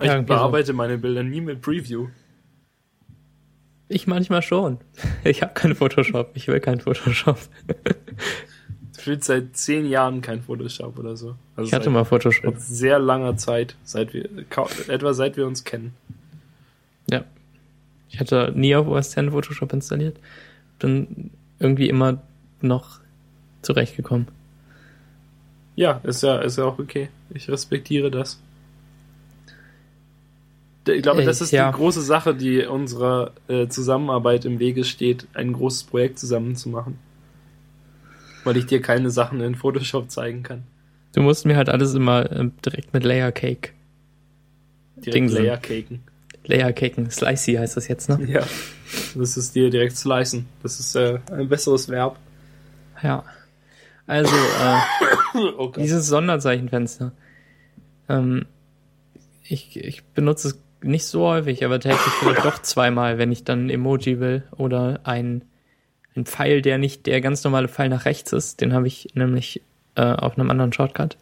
Ich ja, bearbeite so. meine Bilder nie mit Preview. Ich manchmal schon. Ich habe keinen Photoshop. Ich will keinen Photoshop. Ich will seit zehn Jahren kein Photoshop oder so. Also ich hatte seit, mal Photoshop. Seit sehr langer Zeit, seit wir etwa seit wir uns kennen. Ja. Ich hatte nie auf OS X Photoshop installiert. Bin irgendwie immer noch zurechtgekommen. Ja, ist ja, ist ja auch okay. Ich respektiere das. Ich glaube, das ist ja. die große Sache, die unserer äh, Zusammenarbeit im Wege steht, ein großes Projekt zusammen zu machen. Weil ich dir keine Sachen in Photoshop zeigen kann. Du musst mir halt alles immer äh, direkt mit Layer Cake Direkt Dingsen. Layer caken. Layer Caken, Slicey heißt das jetzt, ne? Ja. Das ist dir direkt slicen. Das ist äh, ein besseres Verb. Ja. Also, äh, Oh dieses Sonderzeichenfenster. Ähm, ich, ich benutze es nicht so häufig, aber täglich vielleicht doch zweimal, wenn ich dann ein Emoji will oder ein, ein Pfeil, der nicht der ganz normale Pfeil nach rechts ist. Den habe ich nämlich äh, auf einem anderen Shortcut.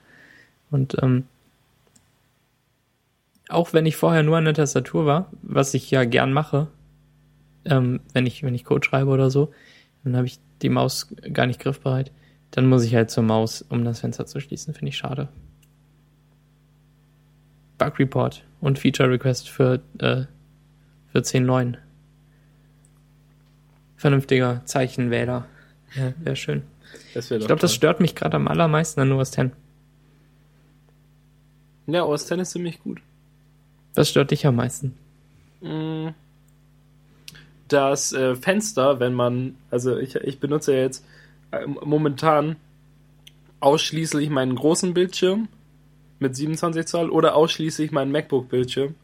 Und ähm, auch wenn ich vorher nur an der Tastatur war, was ich ja gern mache, ähm, wenn ich wenn ich Code schreibe oder so, dann habe ich die Maus gar nicht griffbereit. Dann muss ich halt zur Maus, um das Fenster zu schließen. Finde ich schade. Bug Report und Feature Request für, äh, für 10.9. Vernünftiger Zeichenwähler. Ja, wäre schön. Ich glaube, das stört mich gerade am allermeisten an OS X. Ja, OS X ist ziemlich gut. Was stört dich am meisten? Mm. Das äh, Fenster, wenn man, also ich, ich benutze ja jetzt äh, momentan ausschließlich meinen großen Bildschirm mit 27 Zoll oder ausschließlich meinen MacBook-Bildschirm.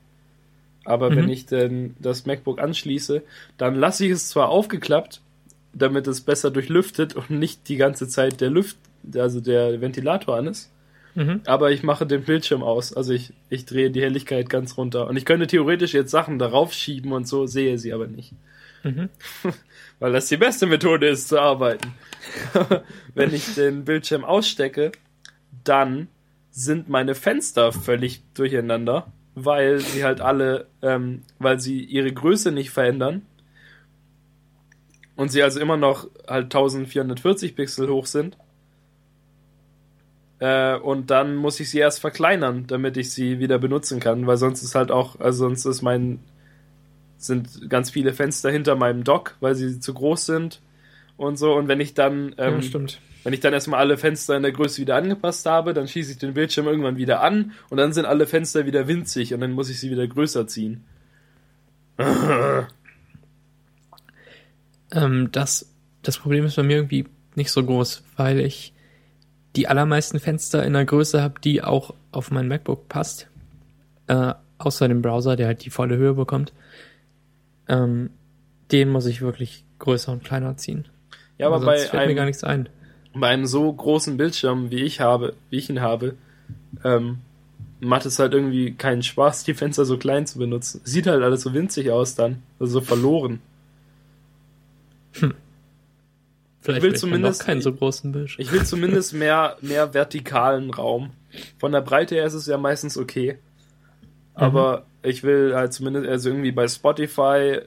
Aber Mhm. wenn ich denn das MacBook anschließe, dann lasse ich es zwar aufgeklappt, damit es besser durchlüftet und nicht die ganze Zeit der Lüft, also der Ventilator an ist. Mhm. Aber ich mache den Bildschirm aus. Also ich, ich drehe die Helligkeit ganz runter. Und ich könnte theoretisch jetzt Sachen darauf schieben und so, sehe sie aber nicht. Mhm. Weil das die beste Methode ist zu arbeiten. Wenn ich den Bildschirm ausstecke, dann sind meine Fenster völlig durcheinander, weil sie halt alle, ähm, weil sie ihre Größe nicht verändern. Und sie also immer noch halt 1440 Pixel hoch sind. Äh, und dann muss ich sie erst verkleinern, damit ich sie wieder benutzen kann, weil sonst ist halt auch, also sonst ist mein, sind ganz viele Fenster hinter meinem Dock, weil sie zu groß sind und so. Und wenn ich dann, ähm, ja, wenn ich dann erstmal alle Fenster in der Größe wieder angepasst habe, dann schieße ich den Bildschirm irgendwann wieder an und dann sind alle Fenster wieder winzig und dann muss ich sie wieder größer ziehen. Ähm, das, das Problem ist bei mir irgendwie nicht so groß, weil ich die allermeisten Fenster in der Größe habe, die auch auf mein MacBook passt. Äh, außer dem Browser, der halt die volle Höhe bekommt. Ähm, den muss ich wirklich größer und kleiner ziehen. Ja, aber sonst bei fällt mir einem, gar nichts ein. bei einem so großen Bildschirm, wie ich habe, wie ich ihn habe, ähm, macht es halt irgendwie keinen Spaß, die Fenster so klein zu benutzen. Sieht halt alles so winzig aus dann, also so verloren. Vielleicht will will zumindest- keinen so großen Bildschirm. Ich will zumindest mehr, mehr vertikalen Raum. Von der Breite her ist es ja meistens okay. Aber ich will halt zumindest, also irgendwie bei Spotify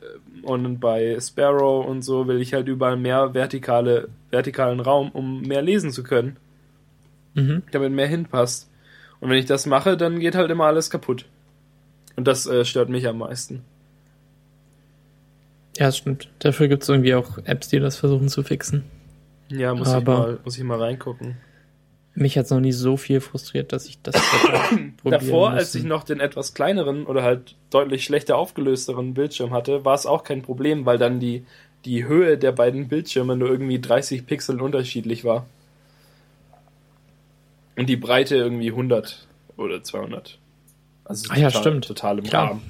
und bei Sparrow und so will ich halt überall mehr vertikale, vertikalen Raum, um mehr lesen zu können, Mhm. damit mehr hinpasst. Und wenn ich das mache, dann geht halt immer alles kaputt. Und das äh, stört mich am meisten. Ja, das stimmt. Dafür gibt es irgendwie auch Apps, die das versuchen zu fixen. Ja, muss, Aber- ich, mal, muss ich mal reingucken. Mich hat es noch nie so viel frustriert, dass ich das Davor, als ich noch den etwas kleineren oder halt deutlich schlechter aufgelösteren Bildschirm hatte, war es auch kein Problem, weil dann die, die Höhe der beiden Bildschirme nur irgendwie 30 Pixel unterschiedlich war. Und die Breite irgendwie 100 oder 200. Also Ah ja, stimmt. total im Klar. Rahmen.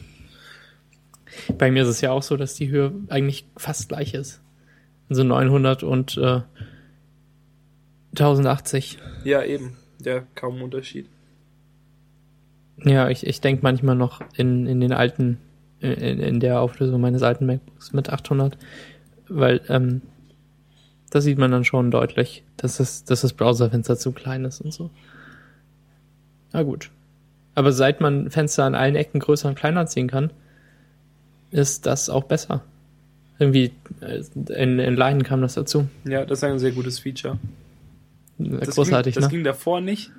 Bei mir ist es ja auch so, dass die Höhe eigentlich fast gleich ist. Also 900 und äh, 1080. Ja, eben. Ja, kaum Unterschied. Ja, ich, ich denke manchmal noch in, in den alten, in, in der Auflösung meines alten MacBooks mit 800, weil ähm, da sieht man dann schon deutlich, dass das, dass das Browserfenster zu klein ist und so. Na gut. Aber seit man Fenster an allen Ecken größer und kleiner ziehen kann, ist das auch besser. Irgendwie äh, in, in Line kam das dazu. Ja, das ist ein sehr gutes Feature. Das Großartig, ging, das ne? ging davor nicht.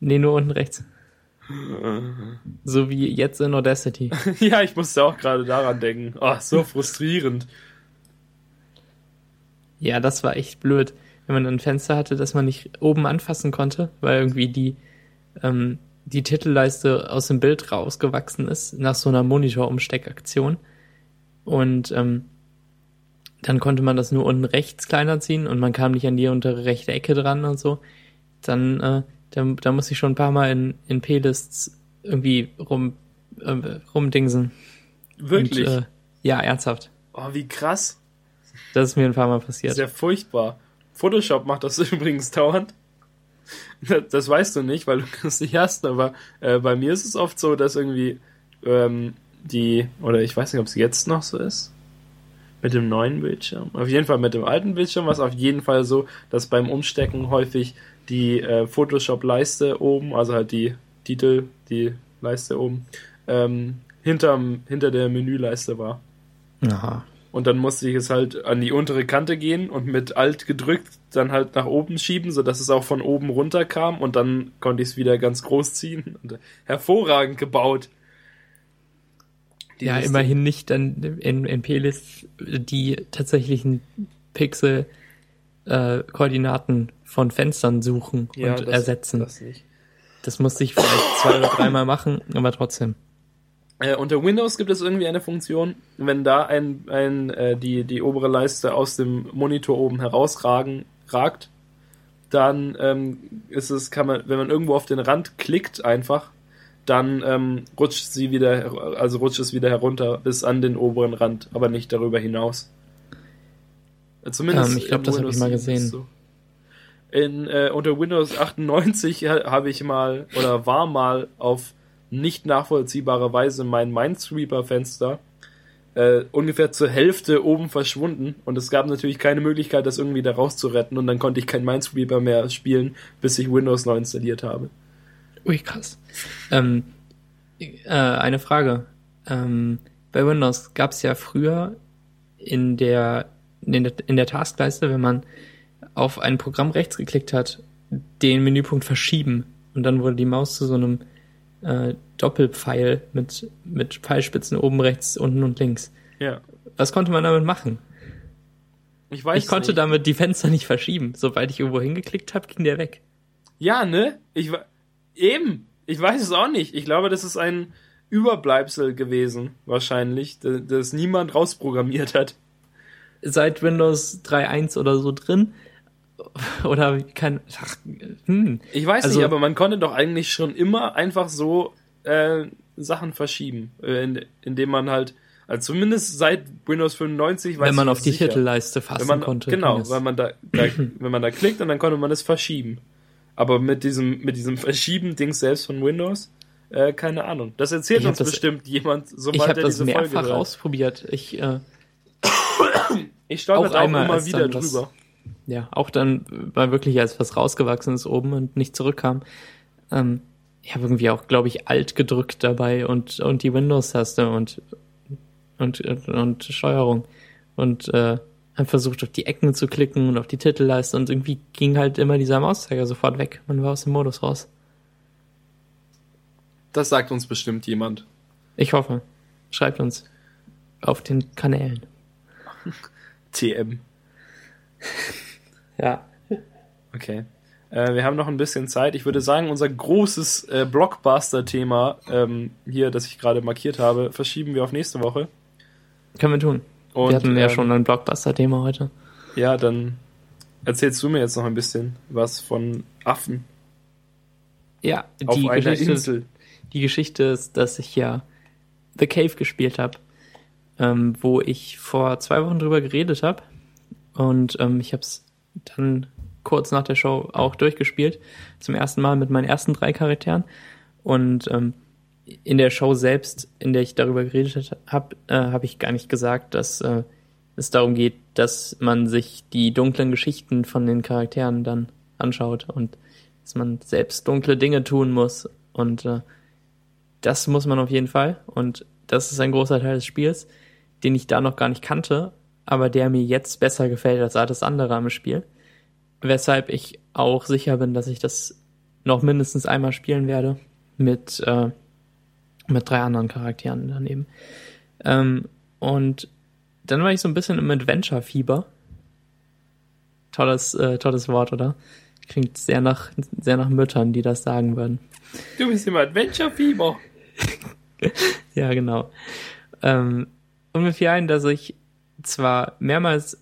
Nee, nur unten rechts. So wie jetzt in Audacity. ja, ich musste auch gerade daran denken. Oh, so frustrierend. Ja, das war echt blöd, wenn man ein Fenster hatte, das man nicht oben anfassen konnte, weil irgendwie die, ähm, die Titelleiste aus dem Bild rausgewachsen ist nach so einer Monitor-Umsteckaktion. Und ähm, dann konnte man das nur unten rechts kleiner ziehen und man kam nicht an die untere rechte Ecke dran und so. Dann, äh, da, da muss ich schon ein paar Mal in, in P-Lists irgendwie rum äh, rumdingsen. Wirklich? Und, äh, ja, ernsthaft. oh, wie krass. Das ist mir ein paar Mal passiert. ja furchtbar. Photoshop macht das übrigens dauernd. Das, das weißt du nicht, weil du das nicht hast, aber äh, bei mir ist es oft so, dass irgendwie ähm, die, oder ich weiß nicht, ob es jetzt noch so ist, mit dem neuen Bildschirm. Auf jeden Fall mit dem alten Bildschirm war es auf jeden Fall so, dass beim Umstecken häufig die äh, Photoshop-Leiste oben, also halt die Titel, die Leiste oben, ähm, hinterm, hinter der Menüleiste war. Aha. Und dann musste ich es halt an die untere Kante gehen und mit Alt gedrückt dann halt nach oben schieben, sodass es auch von oben runter kam und dann konnte ich es wieder ganz groß ziehen. Und äh, hervorragend gebaut. Ja, immerhin nicht dann in, in Pelis die tatsächlichen Pixel-Koordinaten von Fenstern suchen. Ja, und das- ersetzen. Das, Das nicht. musste ich vielleicht zwei oder dreimal machen, aber trotzdem. Äh, unter Windows gibt es irgendwie eine Funktion, wenn da ein, ein äh, die, die obere Leiste aus dem Monitor oben herausragen ragt, dann ähm, ist es, kann man, wenn man irgendwo auf den Rand klickt einfach, dann ähm, rutscht sie wieder, also rutscht es wieder herunter bis an den oberen Rand, aber nicht darüber hinaus. Äh, Zumindest Ähm, ich glaub, in das hab ich Windows mal 7 ist gesehen. So. In, äh, unter Windows 98 ha- habe ich mal oder war mal auf nicht nachvollziehbare Weise mein Minesweeper-Fenster äh, ungefähr zur Hälfte oben verschwunden und es gab natürlich keine Möglichkeit, das irgendwie da rauszuretten und dann konnte ich kein Minesweeper mehr spielen, bis ich Windows neu installiert habe. Ui, krass. Ähm, äh, eine Frage. Ähm, bei Windows gab es ja früher in der, in der in der Taskleiste, wenn man auf ein Programm rechts geklickt hat, den Menüpunkt verschieben und dann wurde die Maus zu so einem äh, Doppelpfeil mit mit Pfeilspitzen oben rechts, unten und links. Ja. Was konnte man damit machen? Ich weiß ich konnte nicht. damit die Fenster nicht verschieben. Sobald ich irgendwo hingeklickt habe, ging der weg. Ja, ne? Ich wa- eben. Ich weiß es auch nicht. Ich glaube, das ist ein Überbleibsel gewesen, wahrscheinlich, das niemand rausprogrammiert hat. seit Windows 3.1 oder so drin. Oder kein. Ach, hm. Ich weiß Also- nicht, aber man konnte doch eigentlich schon immer einfach so äh, Sachen verschieben, äh, in, indem man halt, also zumindest seit Windows 95, weiß Wenn man auf die sicher. Titelleiste fassen wenn man, konnte. Genau, weil man da, da wenn man da klickt und dann konnte man es verschieben. Aber mit diesem mit diesem Verschieben-Ding selbst von Windows, äh, keine Ahnung. Das erzählt Ich uns das- bestimmt jemand, ich sobald habe er das diese Folge mehrfach hört. ausprobiert. Ich, äh, Ich stolper auch da einmal, immer wieder das- drüber. ja, auch dann, weil wirklich als was rausgewachsen ist oben und nicht zurückkam. Ähm, ich habe irgendwie auch, glaube ich, Alt gedrückt dabei und, und die Windows-Taste und, und, und, und Steuerung. Und äh, habe versucht, auf die Ecken zu klicken und auf die Titelleiste und irgendwie ging halt immer dieser Mauszeiger sofort weg. Man war aus dem Modus raus. Das sagt uns bestimmt jemand. Ich hoffe. Schreibt uns auf den Kanälen. TM. Ja. Okay. Äh, wir haben noch ein bisschen Zeit. Ich würde sagen, unser großes äh, Blockbuster-Thema ähm, hier, das ich gerade markiert habe, verschieben wir auf nächste Woche. Können wir tun. Und, wir hatten ja ähm, schon ein Blockbuster-Thema heute. Ja, dann erzählst du mir jetzt noch ein bisschen was von Affen Ja, auf die einer Geschichte, Insel. die Geschichte ist, dass ich ja The Cave gespielt habe, ähm, wo ich vor zwei Wochen drüber geredet habe. Und ähm, ich habe es dann kurz nach der Show auch durchgespielt. Zum ersten Mal mit meinen ersten drei Charakteren. Und ähm, in der Show selbst, in der ich darüber geredet habe, äh, habe ich gar nicht gesagt, dass äh, es darum geht, dass man sich die dunklen Geschichten von den Charakteren dann anschaut und dass man selbst dunkle Dinge tun muss. Und äh, das muss man auf jeden Fall. Und das ist ein großer Teil des Spiels, den ich da noch gar nicht kannte, aber der mir jetzt besser gefällt als alles andere am Spiel. Weshalb ich auch sicher bin, dass ich das noch mindestens einmal spielen werde mit, äh, mit drei anderen Charakteren daneben. Ähm, und dann war ich so ein bisschen im Adventure-Fieber. Tolles, äh, tolles Wort, oder? Klingt sehr nach, sehr nach Müttern, die das sagen würden. Du bist im Adventure Fieber. Ja, genau. Ähm, und mir fiel ein, dass ich zwar mehrmals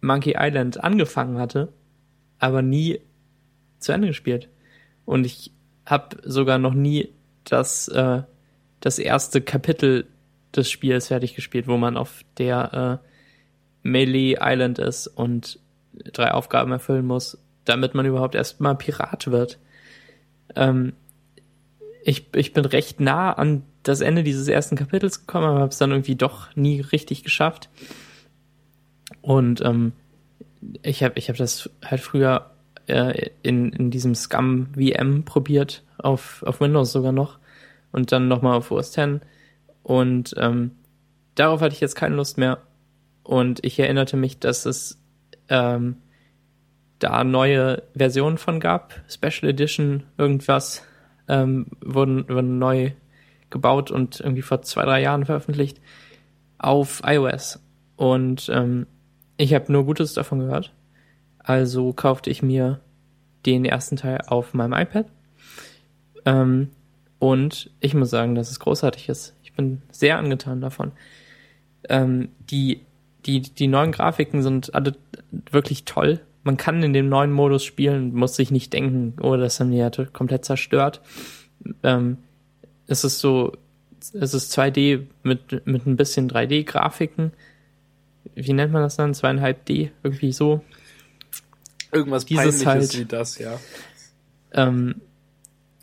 Monkey Island angefangen hatte, aber nie zu Ende gespielt. Und ich habe sogar noch nie das, äh, das erste Kapitel des Spiels fertig gespielt, wo man auf der äh, Melee Island ist und drei Aufgaben erfüllen muss, damit man überhaupt erstmal Pirat wird. Ähm, ich, ich bin recht nah an das Ende dieses ersten Kapitels gekommen, aber habe es dann irgendwie doch nie richtig geschafft. Und ähm, ich habe ich hab das halt früher äh, in, in diesem Scum VM probiert, auf, auf Windows sogar noch. Und dann nochmal auf OS X. Und ähm, darauf hatte ich jetzt keine Lust mehr. Und ich erinnerte mich, dass es ähm, da neue Versionen von gab, Special Edition, irgendwas, ähm, wurden, wurden neu gebaut und irgendwie vor zwei, drei Jahren veröffentlicht auf iOS. Und ähm, ich habe nur Gutes davon gehört. Also kaufte ich mir den ersten Teil auf meinem iPad. Ähm, und ich muss sagen, dass es großartig ist. Ich bin sehr angetan davon. Ähm, die, die, die neuen Grafiken sind alle wirklich toll. Man kann in dem neuen Modus spielen, muss sich nicht denken, oh, das haben die ja komplett zerstört. Ähm, es ist so, es ist 2D mit, mit ein bisschen 3D-Grafiken. Wie nennt man das dann? Zweieinhalb D? Irgendwie so. Irgendwas Dieses Peinliches halt- wie das, ja. Ähm,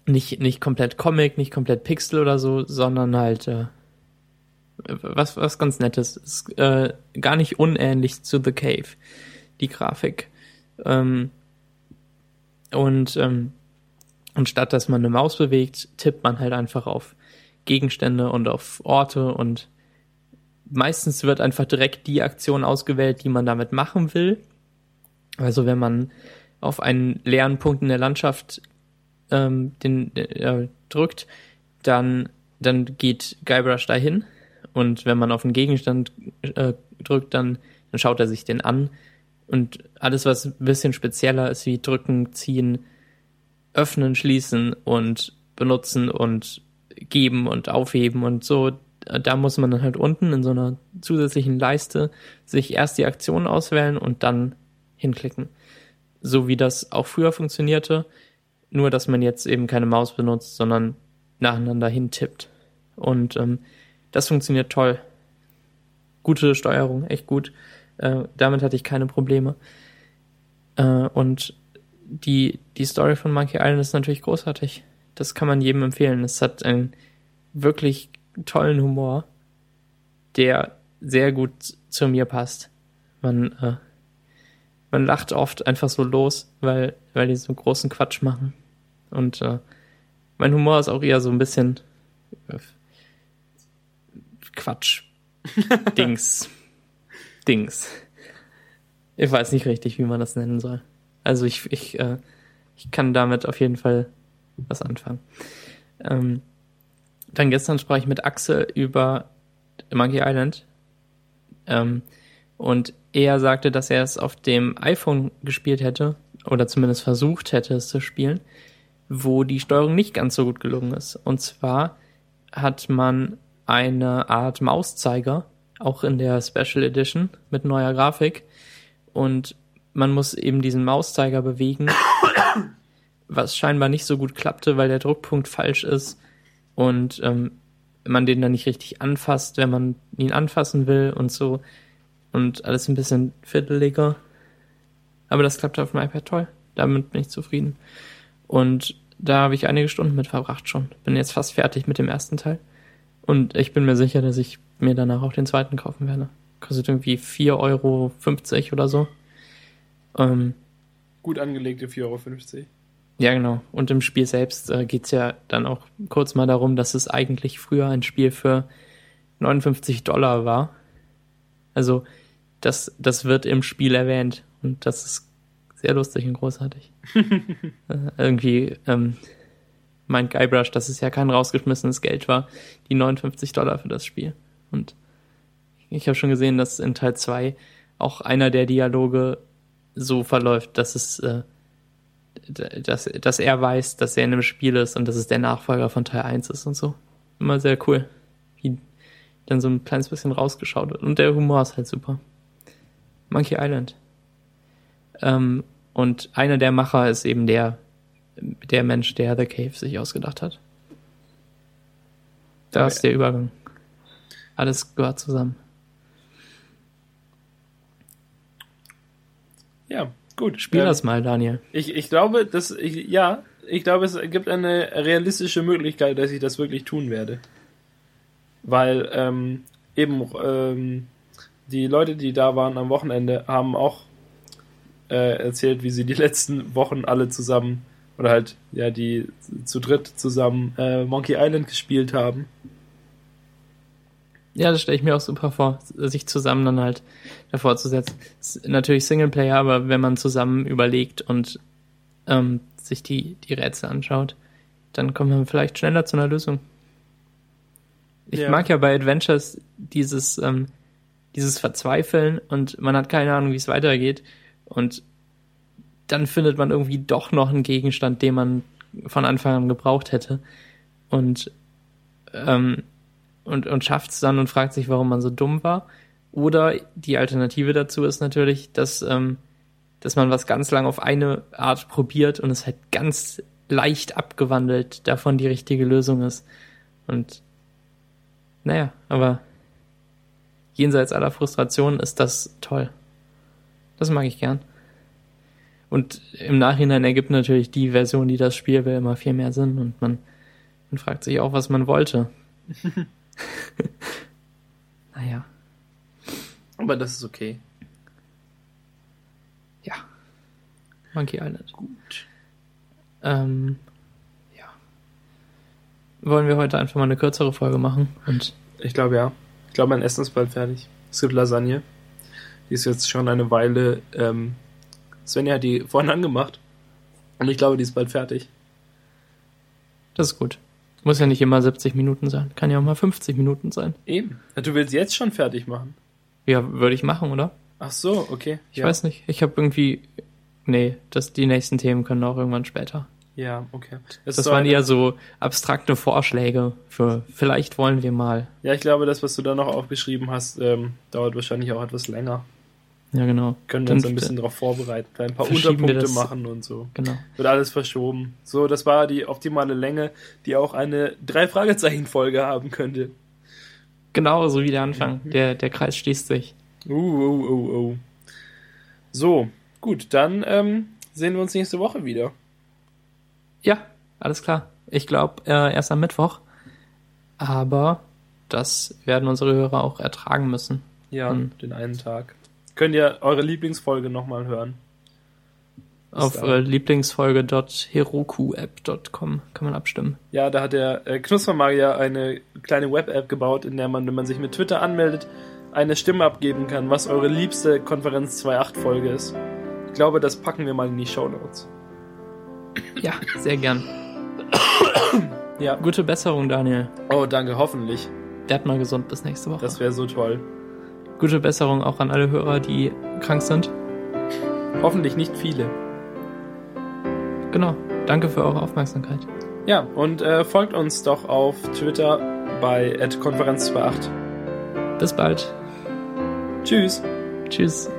nicht, nicht komplett Comic, nicht komplett Pixel oder so, sondern halt äh, was, was ganz Nettes. Ist äh, gar nicht unähnlich zu The Cave, die Grafik. Ähm, und ähm, anstatt dass man eine Maus bewegt, tippt man halt einfach auf Gegenstände und auf Orte und meistens wird einfach direkt die Aktion ausgewählt, die man damit machen will. Also wenn man auf einen leeren Punkt in der Landschaft ähm, den äh, drückt, dann dann geht Guybrush dahin und wenn man auf einen Gegenstand äh, drückt, dann dann schaut er sich den an und alles was ein bisschen spezieller ist wie drücken, ziehen, öffnen, schließen und benutzen und geben und aufheben und so da muss man dann halt unten in so einer zusätzlichen Leiste sich erst die Aktion auswählen und dann hinklicken. So wie das auch früher funktionierte, nur dass man jetzt eben keine Maus benutzt, sondern nacheinander hintippt. Und ähm, das funktioniert toll. Gute Steuerung, echt gut. Äh, damit hatte ich keine Probleme. Äh, und die, die Story von Monkey Island ist natürlich großartig. Das kann man jedem empfehlen. Es hat einen wirklich tollen Humor, der sehr gut zu mir passt. Man, äh, man lacht oft einfach so los, weil, weil die so großen Quatsch machen. Und äh, mein Humor ist auch eher so ein bisschen äh, Quatsch. Dings. Dings. Ich weiß nicht richtig, wie man das nennen soll. Also ich, ich, äh, ich kann damit auf jeden Fall was anfangen. Ähm, dann gestern sprach ich mit Axel über Monkey Island. Ähm, und er sagte, dass er es auf dem iPhone gespielt hätte, oder zumindest versucht hätte, es zu spielen, wo die Steuerung nicht ganz so gut gelungen ist. Und zwar hat man eine Art Mauszeiger, auch in der Special Edition mit neuer Grafik. Und man muss eben diesen Mauszeiger bewegen, was scheinbar nicht so gut klappte, weil der Druckpunkt falsch ist und ähm, man den dann nicht richtig anfasst, wenn man ihn anfassen will und so. Und alles ein bisschen fiddeliger. Aber das klappt auf dem iPad toll. Damit bin ich zufrieden. Und da habe ich einige Stunden mit verbracht schon. Bin jetzt fast fertig mit dem ersten Teil. Und ich bin mir sicher, dass ich mir danach auch den zweiten kaufen werde. Kostet irgendwie 4,50 Euro oder so. Ähm, Gut angelegte 4,50 Euro. ja, genau. Und im Spiel selbst äh, geht's ja dann auch kurz mal darum, dass es eigentlich früher ein Spiel für 59 Dollar war. Also das, das wird im Spiel erwähnt. Und das ist sehr lustig und großartig. äh, irgendwie ähm, meint Guybrush, dass es ja kein rausgeschmissenes Geld war, die 59 Dollar für das Spiel. Und ich habe schon gesehen, dass in Teil 2 auch einer der Dialoge so verläuft, dass es äh, dass, dass er weiß, dass er in einem Spiel ist und dass es der Nachfolger von Teil 1 ist und so. Immer sehr cool. Wie dann so ein kleines bisschen rausgeschaut wird. Und der Humor ist halt super. Monkey Island. Ähm, und einer der Macher ist eben der, der Mensch, der The Cave sich ausgedacht hat. Da ist der Übergang. Alles gehört zusammen. Ja, gut. Spiel Ähm, das mal, Daniel. Ich, ich glaube, dass ich, ja, ich glaube, es gibt eine realistische Möglichkeit, dass ich das wirklich tun werde. Weil ähm, eben ähm, die Leute, die da waren am Wochenende, haben auch äh, erzählt, wie sie die letzten Wochen alle zusammen oder halt ja die zu dritt zusammen äh, Monkey Island gespielt haben. Ja, das stelle ich mir auch super vor, sich zusammen dann halt davor zu setzen. Ist natürlich Singleplayer, aber wenn man zusammen überlegt und ähm, sich die, die Rätsel anschaut, dann kommt man vielleicht schneller zu einer Lösung. Ich Ja. mag ja bei Adventures dieses, ähm, dieses Verzweifeln und man hat keine Ahnung, wie es weitergeht. Und dann findet man irgendwie doch noch einen Gegenstand, den man von Anfang an gebraucht hätte. Und, ähm, und, und schafft es dann und fragt sich, warum man so dumm war. Oder die Alternative dazu ist natürlich, dass, ähm, dass man was ganz lang auf eine Art probiert und es halt ganz leicht abgewandelt davon die richtige Lösung ist. Und naja, aber jenseits aller Frustration ist das toll. Das mag ich gern. Und im Nachhinein ergibt natürlich die Version, die das Spiel will, immer viel mehr Sinn und man, man fragt sich auch, was man wollte. naja, Aber das ist okay. ja. Monkey Island. Gut. Ähm, ja. Wollen wir heute einfach mal eine kürzere Folge machen und Ich glaube ja. Ich glaube, mein Essen ist bald fertig. Es gibt Lasagne. Die ist jetzt schon eine Weile. Ähm, Svenja hat die vorhin angemacht. Und ich glaube, die ist bald fertig. das ist gut. Muss ja nicht immer 70 Minuten sein. Kann ja auch mal 50 Minuten sein. Eben. Du willst jetzt schon fertig machen. Ja, würde ich machen, oder? Ach so, okay. Ich ja. weiß nicht. Ich habe irgendwie. Nee, das, die nächsten Themen können auch irgendwann später. Ja, okay. Es Das waren eher so abstrakte Vorschläge für vielleicht wollen wir mal. Ja, ich glaube, das, was du da noch aufgeschrieben hast, ähm, dauert wahrscheinlich auch etwas länger. Ja, genau. Können wir uns ein bisschen darauf vorbereiten, ein paar Unterpunkte machen und so. Genau. Wird alles verschoben. So, das war die optimale Länge, die auch eine Drei-Fragezeichen-Folge haben könnte. Genau, so wie der Anfang. Der, der Kreis schließt sich. Uh, uh, uh, uh. So, gut, dann ähm, sehen wir uns nächste Woche wieder. Ja, alles klar. Ich glaube, äh, erst am Mittwoch. Aber das werden unsere Hörer auch ertragen müssen. Ja, Hm. den einen Tag. Könnt ihr eure Lieblingsfolge nochmal hören? Auf äh, lieblingsfolge.heroku-app.com kann man abstimmen. Ja, da hat der äh, Knuspermagier eine kleine Web-App gebaut, in der man, wenn man sich mit Twitter anmeldet, eine Stimme abgeben kann, was eure liebste Konferenz 2.8-Folge ist. Ich glaube, das packen wir mal in die Show Notes. Ja, sehr gern. Ja. Gute Besserung, Daniel. Oh, danke, hoffentlich. Werd mal gesund bis nächste Woche. Das wäre so toll. Gute Besserung auch an alle Hörer, die krank sind. Hoffentlich nicht viele. Genau. Danke für eure Aufmerksamkeit. Ja, und äh, folgt uns doch auf Twitter bei @konferenz28. Bis bald. Tschüss. Tschüss.